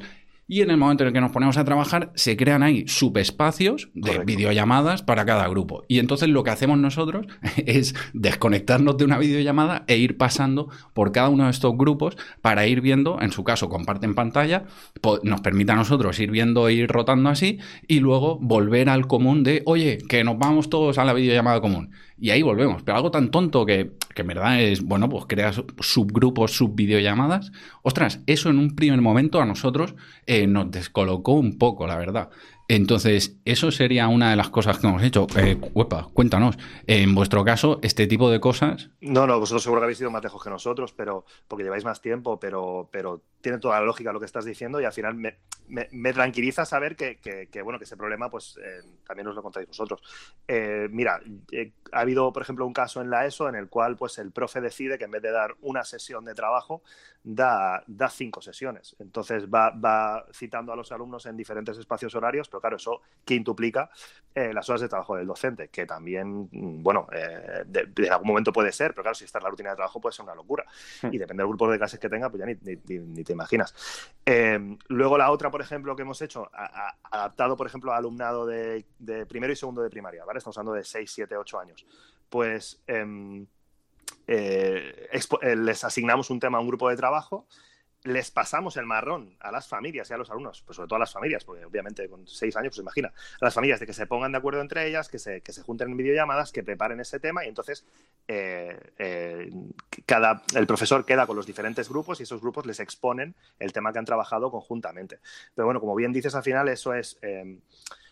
y en el momento en el que nos ponemos a trabajar, se crean ahí subespacios de videollamadas para cada grupo. Y entonces lo que hacemos nosotros *laughs* es desconectarnos de una videollamada e ir pasando por cada uno de estos grupos para ir viendo, en su caso, comparten pantalla, nos permite a nosotros ir viendo e ir rotando así y luego volver al común de, oye, que nos vamos todos a la videollamada común. Y ahí volvemos. Pero algo tan tonto que, que en verdad es, bueno, pues creas subgrupos, subvideollamadas. Ostras, eso en un primer momento a nosotros eh, nos descolocó un poco, la verdad. Entonces, eso sería una de las cosas que hemos hecho. Eh, cuéntanos, en vuestro caso, este tipo de cosas. No, no, vosotros seguro que habéis sido más lejos que nosotros, pero porque lleváis más tiempo, pero, pero tiene toda la lógica lo que estás diciendo y al final me, tranquiliza saber que, que, bueno, que ese problema pues eh, también os lo contáis vosotros. Eh, mira, eh, ha habido, por ejemplo, un caso en la ESO en el cual pues el profe decide que en vez de dar una sesión de trabajo, da, da cinco sesiones. Entonces va, va citando a los alumnos en diferentes espacios horarios, pero claro, eso quintuplica las horas de trabajo del docente, que también, mm, bueno, de, algún momento puede ser, pero claro, si está en la rutina de trabajo puede ser una locura. Hmm. Y depende del grupo de clases que tenga, pues ya ni, ni, ni te imaginas. Em, luego la otra, por ejemplo, que hemos hecho, adaptado, por ejemplo, a alumnado de, primero y segundo de primaria, ¿vale? Estamos hablando de 6, 7, 8 años. Pues em, eh, eh, les asignamos un tema a un grupo de trabajo les pasamos el marrón a las familias y a los alumnos, pues sobre todo a las familias, porque obviamente con seis años, pues imagina, a las familias de que se pongan de acuerdo entre ellas, que se, que se junten en videollamadas, que preparen ese tema y entonces eh, eh, cada, el profesor queda con los diferentes grupos y esos grupos les exponen el tema que han trabajado conjuntamente. Pero bueno, como bien dices, al final eso es... Eh,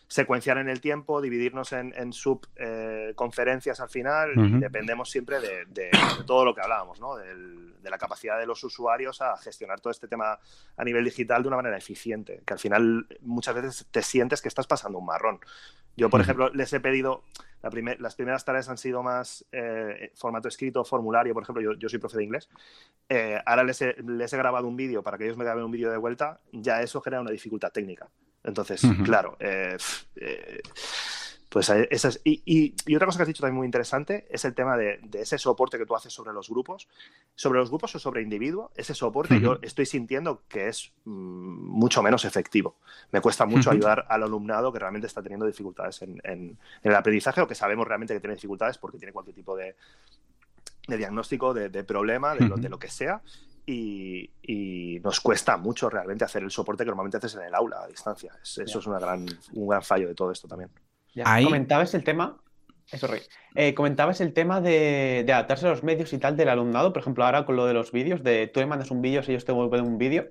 secuenciar en el tiempo, dividirnos en, en subconferencias al final y dependemos siempre de, todo lo que hablábamos, ¿no? de la capacidad de los usuarios a gestionar todo este tema a nivel digital de una manera eficiente, que al final muchas veces te sientes que estás pasando un marrón. Yo, por ejemplo, les he pedido, las primeras tareas han sido más eh, formato escrito, formulario, por ejemplo, yo, soy profe de inglés, eh, ahora les he, les he grabado un vídeo para que ellos me graben un vídeo de vuelta, ya eso genera una dificultad técnica. Entonces, claro, eh, eh, pues esas, y, otra cosa que has dicho también muy interesante es el tema de, ese soporte que tú haces sobre los grupos, sobre los grupos o sobre individuo, ese soporte yo estoy sintiendo que es mm, mucho menos efectivo. Me cuesta mucho ayudar al alumnado que realmente está teniendo dificultades en, el aprendizaje o que sabemos realmente que tiene dificultades porque tiene cualquier tipo de, diagnóstico, de, problema, de de lo, que sea, y, nos cuesta mucho realmente hacer el soporte que normalmente haces en el aula a distancia. eso es una gran, un gran fallo de todo esto también. Comentabas el tema. Eso, eh, comentabas el tema de, adaptarse a los medios y tal del alumnado. Por ejemplo, ahora con lo de los vídeos, de tú me mandas un vídeo, si ellos te vuelven un vídeo.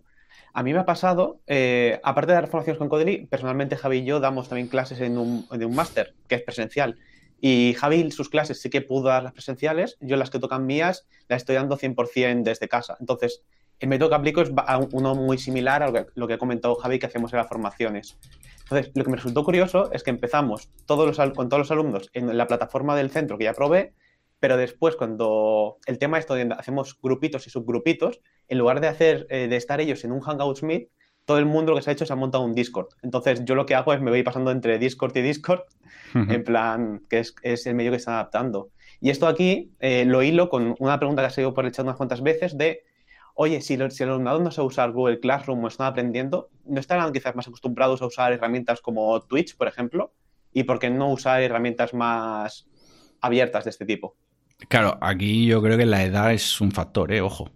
A mí me ha pasado, eh, aparte de dar formaciones con Codely, personalmente Javi y yo damos también clases en un, en un máster, que es presencial. Y Javi, sus clases sí que pudo dar las presenciales, yo las que tocan mías las estoy dando 100% desde casa. Entonces, el método que aplico es uno muy similar a lo que, ha comentado Javi que hacemos en las formaciones. Entonces, lo que me resultó curioso es que empezamos todos con todos los alumnos en la plataforma del centro que ya probé, pero después cuando el tema es donde hacemos grupitos y subgrupitos, en lugar de hacer eh, de estar ellos en un Hangouts Meet, todo el mundo lo que se ha hecho es ha montado un Discord. Entonces, yo lo que hago es me voy pasando entre Discord y Discord, en plan, que es, es, el medio que está adaptando. Y esto aquí eh, lo hilo con una pregunta que ha salido por el chat unas cuantas veces de, oye, si, si el alumnado no sabe usar Google Classroom o están aprendiendo, ¿no estarán quizás más acostumbrados a usar herramientas como Twitch, por ejemplo? ¿Y por qué no usar herramientas más abiertas de este tipo? Claro, aquí yo creo que la edad es un factor, ¿eh? Ojo.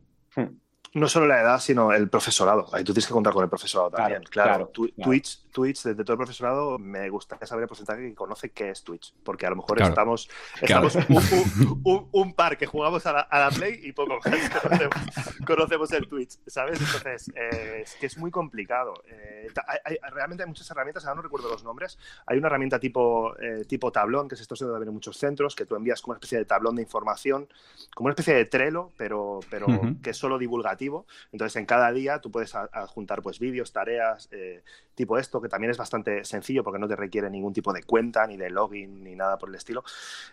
No solo la edad, sino el profesorado. Ahí tú tienes que contar con el profesorado también. Claro, Twitch, Twitch, desde todo el profesorado, me gustaría saber el porcentaje que conoce qué es Twitch. Porque a lo mejor estamos, estamos *laughs* un, par que jugamos a la, Play y poco más *laughs* conocemos, el Twitch, ¿sabes? Entonces, eh, es que es muy complicado. Eh, realmente hay muchas herramientas, ahora no recuerdo los nombres. Hay una herramienta tipo, eh, tipo tablón, que se está usando también en muchos centros, que tú envías como una especie de tablón de información, como una especie de Trello, pero, pero que es solo divulgativo entonces, en cada día tú puedes adjuntar pues vídeos, tareas, eh, tipo esto, que también es bastante sencillo porque no te requiere ningún tipo de cuenta, ni de login, ni nada por el estilo.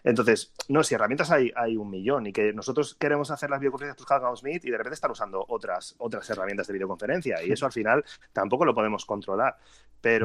Entonces, no, si herramientas hay, hay un millón y que nosotros queremos hacer las videoconferencias por Hangouts Meet y de repente están usando otras, otras herramientas de videoconferencia y eso al final tampoco lo podemos controlar.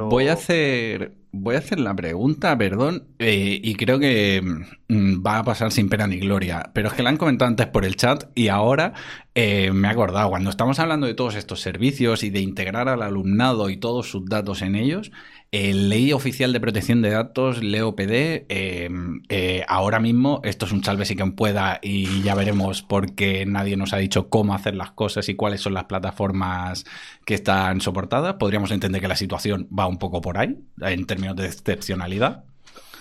Voy a hacer, voy a hacer la pregunta, perdón, eh, y creo que mm, va a pasar sin pena ni gloria, pero es que la han comentado antes por el chat y ahora eh, me he acordado, cuando estamos hablando de todos estos servicios y de integrar al alumnado y todos sus datos en ellos, el Ley Oficial de Protección de Datos, LEOPD, em, eh, ahora mismo, esto es un salve si quien pueda y ya veremos porque nadie nos ha dicho cómo hacer las cosas y cuáles son las plataformas que están soportadas. Podríamos entender que la situación va un poco por ahí, en términos de excepcionalidad.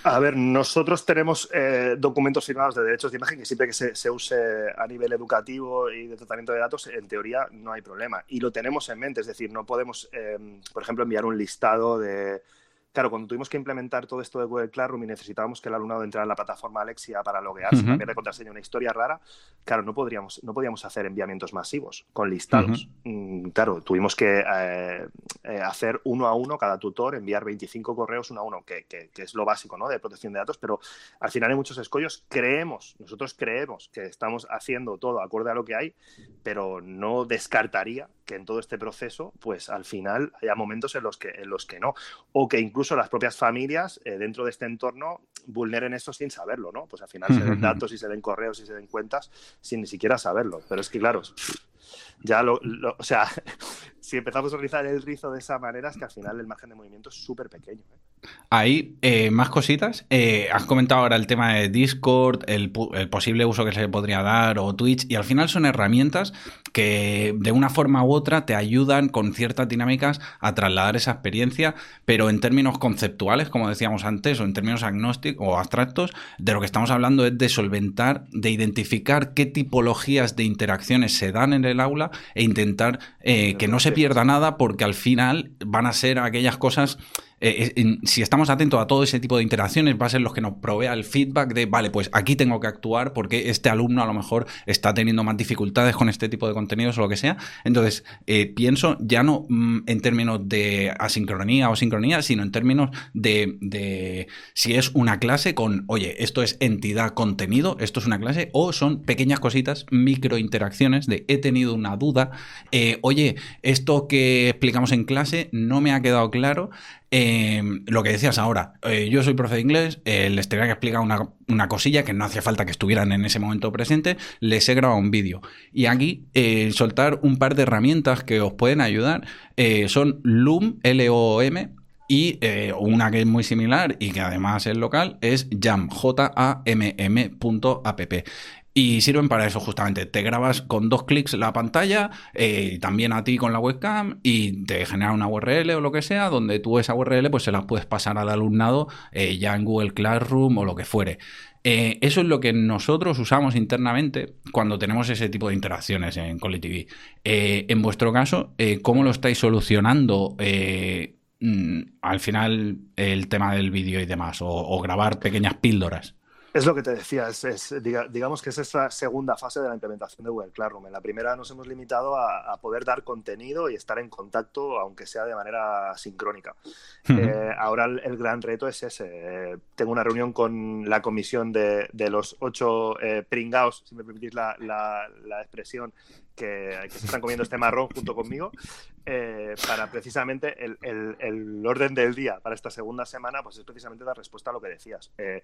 A ver, nosotros tenemos eh, documentos firmados de derechos de imagen que siempre que se, use a nivel educativo y de tratamiento de datos, en teoría no hay problema. Y lo tenemos en mente, es decir, no podemos, eh, por ejemplo, enviar un listado de Claro, cuando tuvimos que implementar todo esto de Google Classroom y necesitábamos que el alumnado entrara en la plataforma Alexia para loguearse, cambiar de contraseña, una historia rara, claro, no, podríamos, no podíamos hacer enviamientos masivos con listados. Mm, claro, tuvimos que eh, eh, hacer uno a uno cada tutor, enviar 25 correos uno a uno, que, es lo básico ¿no? de protección de datos, pero al final hay muchos escollos. Creemos, nosotros creemos que estamos haciendo todo acorde a lo que hay, pero no descartaría que en todo este proceso, pues al final haya momentos en los que, en los que no, o que incluso las propias familias eh, dentro de este entorno vulneren esto sin saberlo, ¿no? Pues al final se den *laughs* datos y se den correos y se den cuentas sin ni siquiera saberlo. Pero es que, claro, Ya lo, o sea, *laughs* si empezamos a realizar el rizo de esa manera, es que al final el margen de movimiento es súper pequeño. ¿eh? Hay eh, más cositas. Eh, has comentado ahora el tema de Discord, el, posible uso que se le podría dar o Twitch, y al final son herramientas que de una forma u otra te ayudan con ciertas dinámicas a trasladar esa experiencia, pero en términos conceptuales, como decíamos antes, o en términos agnósticos o abstractos, de lo que estamos hablando es de solventar, de identificar qué tipologías de interacciones se dan en el aula e intentar que no se pierda nada porque al final van a ser aquellas cosas eh, eh, si estamos atentos a todo ese tipo de interacciones, va a ser los que nos provea el feedback de, vale, pues aquí tengo que actuar porque este alumno a lo mejor está teniendo más dificultades con este tipo de contenidos o lo que sea. Entonces, eh, pienso ya no mm, en términos de asincronía o sincronía, sino en términos de, si es una clase con, oye, esto es entidad contenido, esto es una clase, o son pequeñas cositas, micro interacciones de he tenido una duda, oye, esto que explicamos en clase no me ha quedado claro, Em, lo que decías ahora, eh, yo soy profe de inglés, eh, les tenía que explicar una, cosilla que no hacía falta que estuvieran en ese momento presente, les he grabado un vídeo. Y aquí eh, soltar un par de herramientas que os pueden ayudar son Loom, L-O-M, y una que es muy similar y que además es local es jam, J-A-M-M.app. Y sirven para eso justamente. Te grabas con dos clics la pantalla, eh, también a ti con la webcam, y te genera una URL o lo que sea, donde tú esa URL pues se la puedes pasar al alumnado eh, ya en Google Classroom o lo que fuere. Eh, eso es lo que nosotros usamos internamente cuando tenemos ese tipo de interacciones en TV. en vuestro caso, ¿cómo lo estáis solucionando? Mm, al final el tema del vídeo y demás, o grabar pequeñas píldoras. Es lo que te decía, es, digamos que es esta segunda fase de la implementación de Google Classroom. En la primera nos hemos limitado a, poder dar contenido y estar en contacto, aunque sea de manera sincrónica. Eh, ahora el, gran reto es ese. Eh, tengo una reunión con la comisión de, los ocho eh, pringaos, si me permitís la, la expresión, que, se están comiendo este marrón junto conmigo, eh, para precisamente el, orden del día para esta segunda semana, pues es precisamente dar respuesta a lo que decías. Eh,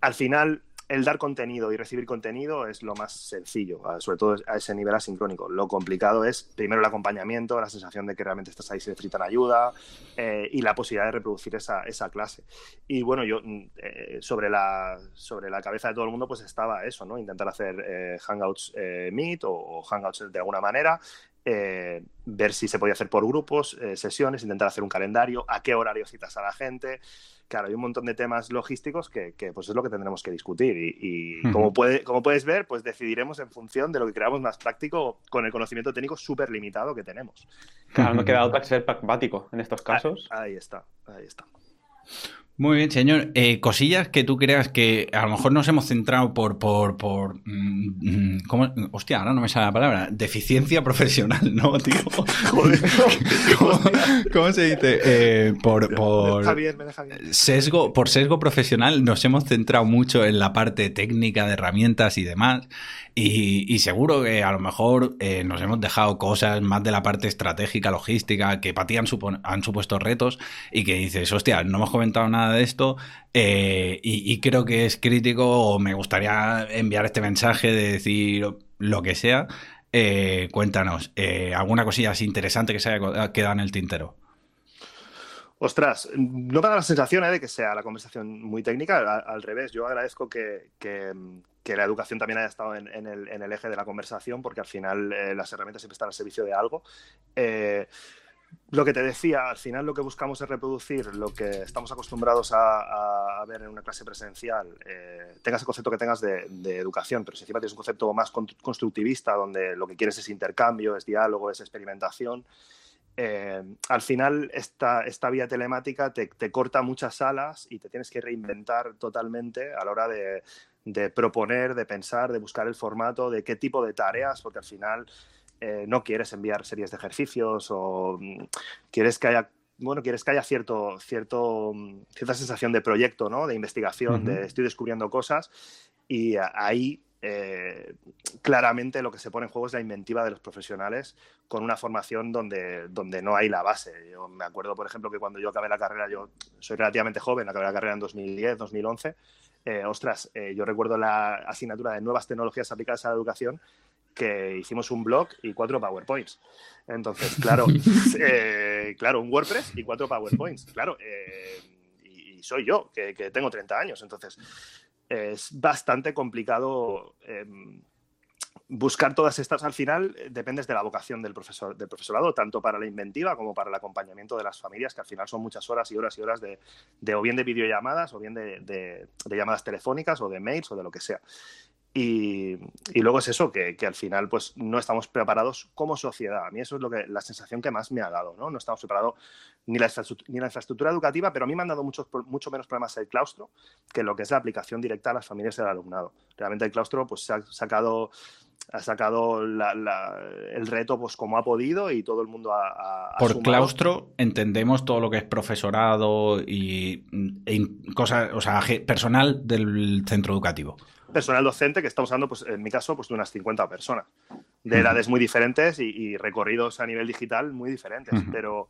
al final, el dar contenido y recibir contenido es lo más sencillo, sobre todo a ese nivel asincrónico. Lo complicado es primero el acompañamiento, la sensación de que realmente estás ahí si necesitan ayuda eh, y la posibilidad de reproducir esa, esa clase. Y bueno, yo mm, eh, sobre, la, sobre la cabeza de todo el mundo pues estaba eso, ¿no? Intentar hacer eh, Hangouts Meet o, Hangouts de alguna manera, ver si se podía hacer por grupos, sesiones, intentar hacer un calendario, a qué horario citas a la gente claro, hay un montón de temas logísticos que, pues es lo que tendremos que discutir. Y, como, puede, como puedes ver, pues decidiremos en función de lo que creamos más práctico con el conocimiento técnico súper limitado que tenemos. Claro, no queda otra que ser pragmático en estos casos. ahí está, ahí está. Muy bien, señor. Eh, cosillas que tú creas que a lo mejor nos hemos centrado por, por, por mm, mm, ¿cómo? hostia, ahora no me sale la palabra, deficiencia profesional, ¿no, tío? *laughs* ¿Cómo, se dice? Eh, por, por sesgo, por sesgo profesional nos hemos centrado mucho en la parte técnica de herramientas y demás. Y, seguro que a lo mejor eh, nos hemos dejado cosas más de la parte estratégica, logística, que para ti han, han supuesto retos y que dices, hostia, no hemos comentado nada de esto eh, y, creo que es crítico o me gustaría enviar este mensaje de decir lo que sea. Eh, cuéntanos, ¿alguna cosilla interesante que se haya quedado en el tintero? Ostras, no me da la sensación de que sea la conversación muy técnica, al, revés, yo agradezco que, que la educación también haya estado en, el, eje de la conversación, porque al final eh, las herramientas siempre están al servicio de algo. Eh, lo que te decía, al final lo que buscamos es reproducir lo que estamos acostumbrados a, ver en una clase presencial, eh, tengas el concepto que tengas de, educación, pero si encima tienes un concepto más constructivista, donde lo que quieres es intercambio, es diálogo, es experimentación, al final esta, esta vía telemática te, te, corta muchas alas y te tienes que reinventar totalmente a la hora de, de proponer, de pensar, de buscar el formato, de qué tipo de tareas, porque al final eh, no quieres enviar series de ejercicios o mm, quieres que haya bueno, quieres que haya cierto, cierto, mm, cierta sensación de proyecto, ¿no? De investigación, de estoy descubriendo cosas y ahí eh, claramente lo que se pone en juego es la inventiva de los profesionales con una formación donde, donde no hay la base. Yo me acuerdo, por ejemplo, que cuando yo acabé la carrera, yo soy relativamente joven, acabé la carrera en 2010, 2011, eh, ostras, eh, yo recuerdo la asignatura de nuevas tecnologías aplicadas a la educación que hicimos un blog y cuatro PowerPoints. Entonces, *laughs* claro, eh, claro, un WordPress y cuatro PowerPoints. Claro, eh, y, soy yo, que, tengo 30 años. Entonces, es bastante complicado em, buscar todas estas. Al final, eh, dependes de la vocación del, profesor, del profesorado, tanto para la inventiva como para el acompañamiento de las familias, que al final son muchas horas y horas y horas de, o bien de videollamadas, o bien de, llamadas telefónicas, o de mails, o de lo que sea. Y, luego es eso, que, al final pues no estamos preparados como sociedad. A mí eso es lo que, la sensación que más me ha dado, ¿no? No estamos preparados ni la, ni la infraestructura educativa, pero a mí me han dado muchos, mucho menos problemas el claustro que lo que es la aplicación directa a las familias y al alumnado. Realmente el claustro pues se ha sacado ha sacado el reto pues como ha podido y todo el mundo ha, por claustro entendemos todo lo que es profesorado y, e cosas o sea personal del centro educativo personal docente que estamos hablando, pues, en mi caso, pues, de unas 50 personas, de edades muy diferentes y, recorridos a nivel digital muy diferentes. Pero,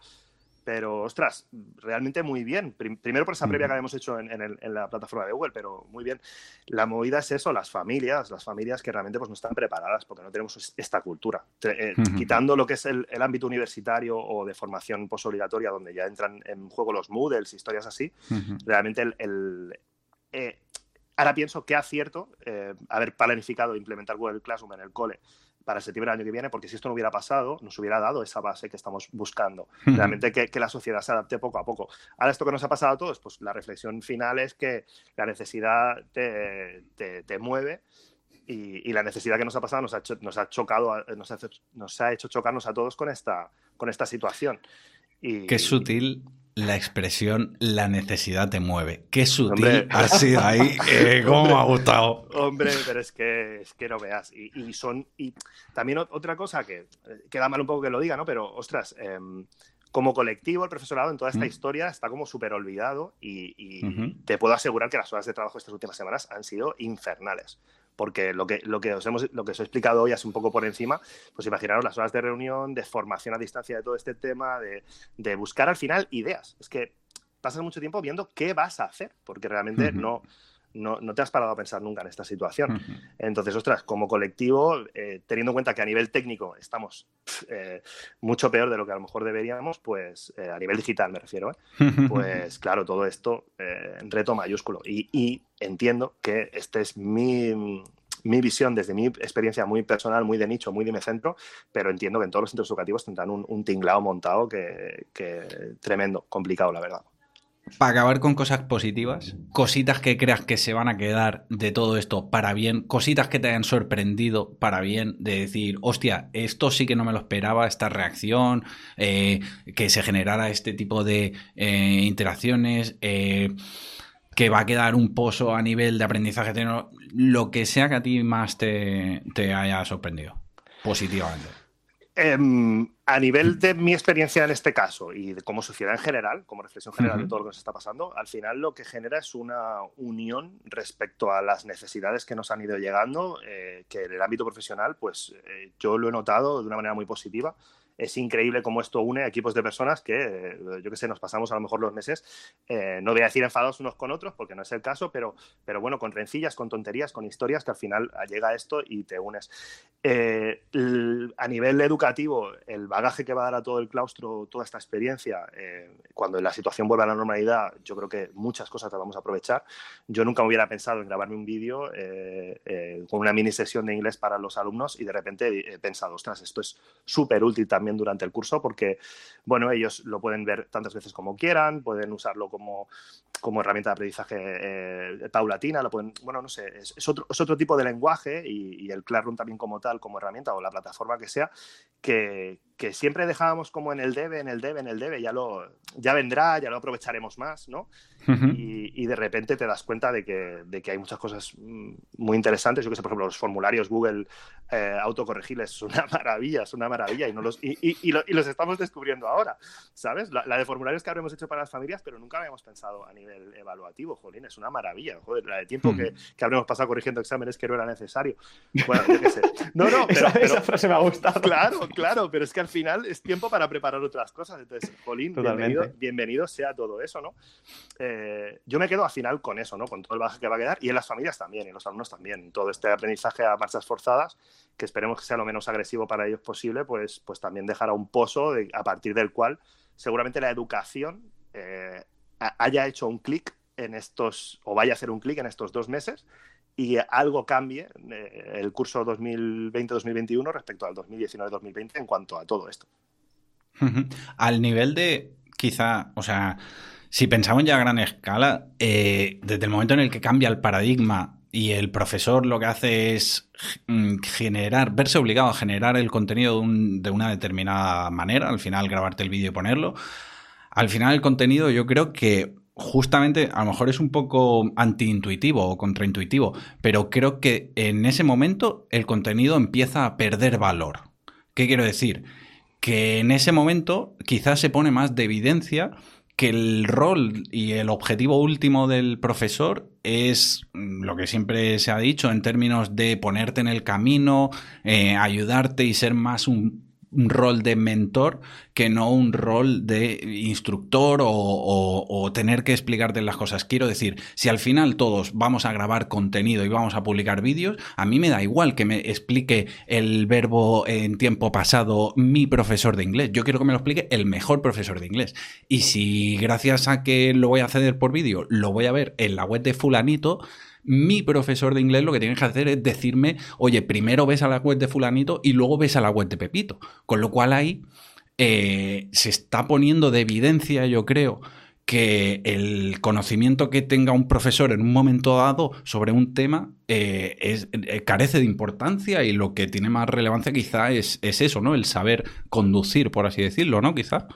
pero, ostras, realmente muy bien. Primero por esa previa que habíamos hecho en, la plataforma de Google, pero muy bien. La movida es eso, las familias, las familias que realmente pues, no están preparadas porque no tenemos esta cultura. Eh, quitando lo que es el, ámbito universitario o de formación posobligatoria, donde ya entran en juego los Moodles, historias así, realmente el... Eh, Ahora pienso que acierto eh, haber planificado implementar Google Classroom en el cole para septiembre del año que viene, porque si esto no hubiera pasado, nos hubiera dado esa base que estamos buscando. Realmente que, la sociedad se adapte poco a poco. Ahora, esto que nos ha pasado a todos, pues la reflexión final es que la necesidad te, mueve y, la necesidad que nos ha pasado nos ha, nos ha chocado, nos ha, nos ha, hecho chocarnos a todos con esta, con esta situación. Y, Qué sutil la expresión la necesidad te mueve. Qué sutil ha sido ahí. *laughs* Eh, ¿Cómo me ha gustado? Hombre, pero es que, es que no veas. Y, son. Y también otra cosa que eh, queda mal un poco que lo diga, ¿no? Pero, ostras, em, como colectivo, el profesorado en toda esta mm. historia está como súper olvidado y, te puedo asegurar que las horas de trabajo estas últimas semanas han sido infernales porque lo que, lo que, os hemos, lo que os he explicado hoy es un poco por encima, pues imaginaros las horas de reunión, de formación a distancia de todo este tema, de, buscar al final ideas. Es que pasas mucho tiempo viendo qué vas a hacer, porque realmente no, no, te has parado a pensar nunca en esta situación. Entonces, ostras, como colectivo, eh, teniendo en cuenta que a nivel técnico estamos eh, mucho peor de lo que a lo mejor deberíamos, pues eh, a nivel digital me refiero, *laughs* pues claro, todo esto en reto mayúsculo. Y, entiendo que esta es mi, visión desde mi experiencia muy personal, muy de nicho, muy de mi centro, pero entiendo que en todos los centros educativos tendrán un, tinglado montado que, que tremendo, complicado, la verdad para acabar con cosas positivas, cositas que creas que se van a quedar de todo esto para bien, cositas que te hayan sorprendido para bien, de decir, hostia, esto sí que no me lo esperaba, esta reacción, eh, que se generara este tipo de eh, interacciones, eh, que va a quedar un pozo a nivel de aprendizaje, lo que sea que a ti más te, te haya sorprendido, positivamente. Em, a nivel de mi experiencia en este caso y como sociedad en general, como reflexión general de todo lo que nos está pasando, al final lo que genera es una unión respecto a las necesidades que nos han ido llegando, eh, que en el ámbito profesional, pues eh, yo lo he notado de una manera muy positiva es increíble cómo esto une equipos de personas que, eh, yo qué sé, nos pasamos a lo mejor los meses, eh, no voy a decir enfadados unos con otros, porque no es el caso, pero, pero bueno, con rencillas, con tonterías, con historias, que al final llega esto y te unes. Eh, a nivel educativo, el bagaje que va a dar a todo el claustro toda esta experiencia, cuando la situación vuelva a la normalidad, yo creo que muchas cosas las vamos a aprovechar. Yo nunca me hubiera pensado en grabarme un vídeo con una mini sesión de inglés para los alumnos y de repente he pensado, ostras, esto es súper útil también durante el curso porque, bueno, ellos lo pueden ver tantas veces como quieran, pueden usarlo como, como herramienta de aprendizaje eh, paulatina, lo pueden, bueno, no sé, es, otro, es otro tipo de lenguaje y, y, el Classroom también como tal, como herramienta o la plataforma que sea, que, que siempre dejábamos como en el debe, en el debe, en el debe, ya, lo, ya vendrá, ya lo aprovecharemos más, ¿no? y, de repente te das cuenta de que, de que, hay muchas cosas mm, muy interesantes. Yo que sé, por ejemplo, los formularios Google eh, autocorregibles son una *laughs* maravilla, es una maravilla y, no los, y, y, los estamos descubriendo ahora, ¿sabes? La, de formularios que habremos hecho para las familias, pero nunca habíamos pensado a nivel evaluativo, jolín, es una maravilla, joder, la de tiempo que, que, habremos pasado corrigiendo exámenes que no era necesario. Bueno, yo qué sé. *laughs* No, no, pero, esa, frase me ha gustado. Claro, claro, pero es que al final es tiempo para preparar otras cosas. Entonces, Jolín, bienvenido, sea todo eso, ¿no? Eh, yo me quedo al final con eso, ¿no? Con todo el baje que va a quedar y en las familias también, y en los alumnos también. Todo este aprendizaje a marchas forzadas, que esperemos que sea lo menos agresivo para ellos posible, pues, pues también dejará un pozo a partir del cual seguramente la educación eh, haya hecho un clic en estos, o vaya a hacer un clic en estos dos meses y algo cambie eh, el curso 2020-2021 respecto al 2019-2020 en cuanto a todo esto. Al nivel de, quizá, o sea, si pensamos ya a gran escala, eh, desde el momento en el que cambia el paradigma y el profesor lo que hace es mm, generar, verse obligado a generar el contenido de, de una determinada manera, al final grabarte el vídeo y ponerlo, al final el contenido yo creo que justamente a lo mejor es un poco antiintuitivo o contraintuitivo, pero creo que en ese momento el contenido empieza a perder valor. ¿Qué quiero decir? Que en ese momento quizás se pone más de evidencia que el rol y el objetivo último del profesor es lo que siempre se ha dicho en términos de ponerte en el camino, eh, ayudarte y ser más un un rol de mentor que no un rol de instructor o, tener que explicarte las cosas. Quiero decir, si al final todos vamos a grabar contenido y vamos a publicar vídeos, a mí me da igual que me explique el verbo en tiempo pasado mi profesor de inglés. Yo quiero que me lo explique el mejor profesor de inglés. Y si gracias a que lo voy a acceder por vídeo, lo voy a ver en la web de fulanito, mi profesor de inglés lo que tiene que hacer es decirme, oye, primero ves a la web de fulanito y luego ves a la web de Pepito. Con lo cual ahí eh, se está poniendo de evidencia, yo creo, que el conocimiento que tenga un profesor en un momento dado sobre un tema eh, es, eh, carece de importancia y lo que tiene más relevancia quizá es, es, eso, ¿no? El saber conducir, por así decirlo, ¿no? Quizá.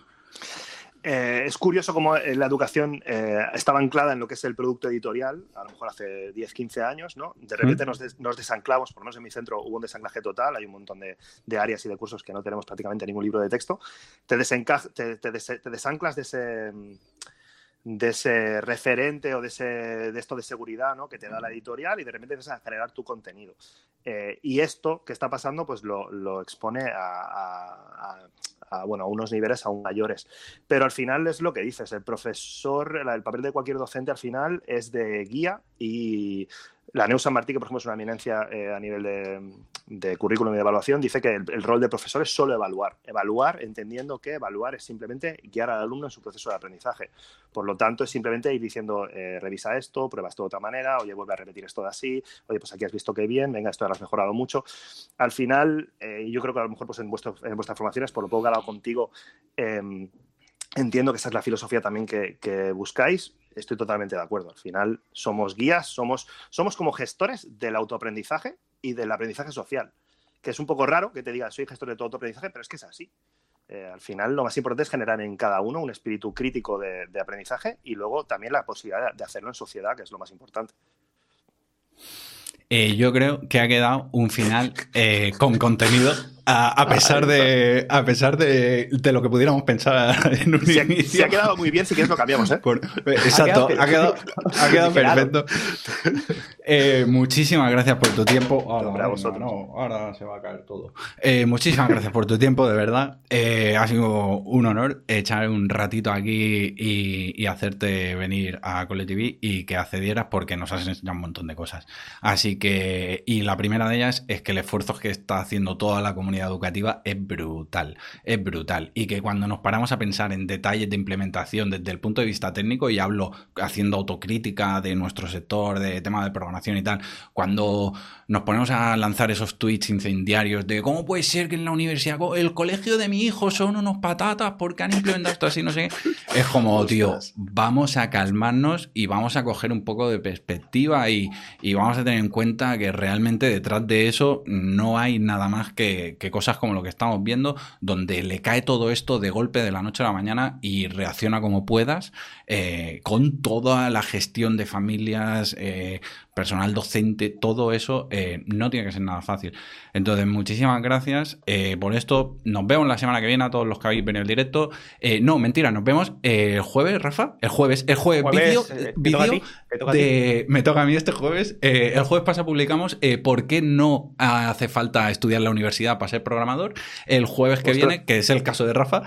Eh, es curioso cómo eh, la educación eh, estaba anclada en lo que es el producto editorial, a lo mejor hace 10, 15 años, ¿no? De repente nos, desanclamos, por lo menos en mi centro hubo un desanclaje total, hay un montón de, áreas y de cursos que no tenemos prácticamente ningún libro de texto. Te, te desanclas de ese de ese referente o de, ese, de esto de seguridad ¿no? que te da la editorial y de repente empiezas a generar tu contenido. Eh, y esto que está pasando pues lo, lo expone a, a, bueno, a unos niveles aún mayores. Pero al final es lo que dices, el profesor, el papel de cualquier docente al final es de guía y la Neu San Martí, que por ejemplo es una eminencia eh, a nivel de, currículum y de evaluación, dice que el, rol de profesor es solo evaluar. Evaluar entendiendo que evaluar es simplemente guiar al alumno en su proceso de aprendizaje. Por lo tanto, es simplemente ir diciendo, eh, revisa esto, prueba esto de otra manera, oye, vuelve a repetir esto de así, oye, pues aquí has visto que bien, venga, esto lo has mejorado mucho. Al final, eh, yo creo que a lo mejor pues en, vuestras formaciones, por lo poco que he hablado contigo, em, entiendo que esa es la filosofía también que buscáis estoy totalmente de acuerdo. Al final somos guías, somos, somos como gestores del autoaprendizaje y del aprendizaje social. Que es un poco raro que te diga soy gestor de todo autoaprendizaje, pero es que es así. Eh, al final lo más importante es generar en cada uno un espíritu crítico de, aprendizaje y luego también la posibilidad de hacerlo en sociedad, que es lo más importante. Eh, yo creo que ha quedado un final eh, con contenido a, pesar de a pesar de, lo que pudiéramos pensar *laughs* en un se inicio. Se ha quedado muy bien, si quieres lo cambiamos, ¿eh? *laughs* exacto, ha quedado, ha quedado, *laughs* perfecto. Eh, muchísimas gracias por tu tiempo. Ahora, no, ahora se va a caer todo. Eh, muchísimas gracias por tu tiempo, de verdad. Eh, ha sido un honor echar un ratito aquí y, hacerte venir a Cole TV y que accedieras porque nos has enseñado un montón de cosas. Así que, y la primera de ellas es que el esfuerzo que está haciendo toda la comunidad educativa es brutal, es brutal. Y que cuando nos paramos a pensar en detalles de implementación desde el punto de vista técnico, y hablo haciendo autocrítica de nuestro sector, de tema de programación y tal, cuando nos ponemos a lanzar esos tweets incendiarios de cómo puede ser que en la universidad, el colegio de mi hijo son unos patatas porque han implementado esto así, no sé, es como, tío, vamos a calmarnos y vamos a coger un poco de perspectiva y, vamos a tener en cuenta que realmente detrás de eso no hay nada más que, que cosas como lo que estamos viendo, donde le cae todo esto de golpe de la noche a la mañana y reacciona como puedas, eh, con toda la gestión de familias, eh, personal docente, todo eso eh, no tiene que ser nada fácil. Entonces, muchísimas gracias eh, por esto. Nos vemos la semana que viene a todos los que habéis venido al directo. Eh, no, mentira, nos vemos el jueves, Rafa. El jueves, el jueves, vídeo de... Me toca a mí este jueves. el jueves pasa publicamos por qué no hace falta estudiar la universidad para ser programador. El jueves que viene, que es el caso de Rafa,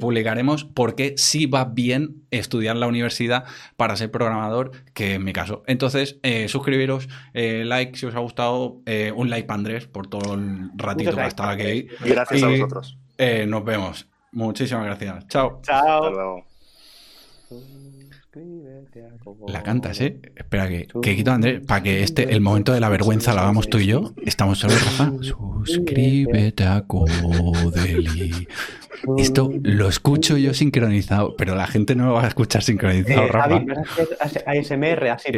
publicaremos por qué sí va bien estudiar la universidad para ser programador, que en mi caso. Entonces, suscribiros, like si os ha gustado, un like para Andrés por todo el ratito que estaba aquí. Gracias a vosotros. Eh, nos vemos. Muchísimas gracias. Chao. Chao. La cantas, ¿eh? Espera que, que quito Andrés, para que este, el momento de la vergüenza lo hagamos tú y yo. Estamos solo, Rafa. Suscríbete a Codeli. Esto lo escucho yo sincronizado, pero la gente no lo va a escuchar sincronizado, eh, Rafa. ASMR, así,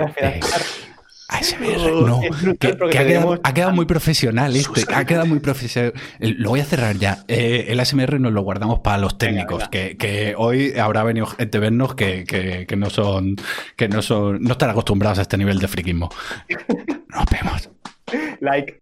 ASMR, no. Que, ha, quedado, muy profesional este. Ha quedado muy profesional. Lo voy a cerrar ya. Eh, el ASMR nos lo guardamos para los técnicos. Que, hoy habrá venido gente a vernos que, no son. que no son. no están acostumbrados a este nivel de friquismo. *laughs* Nos vemos. Like.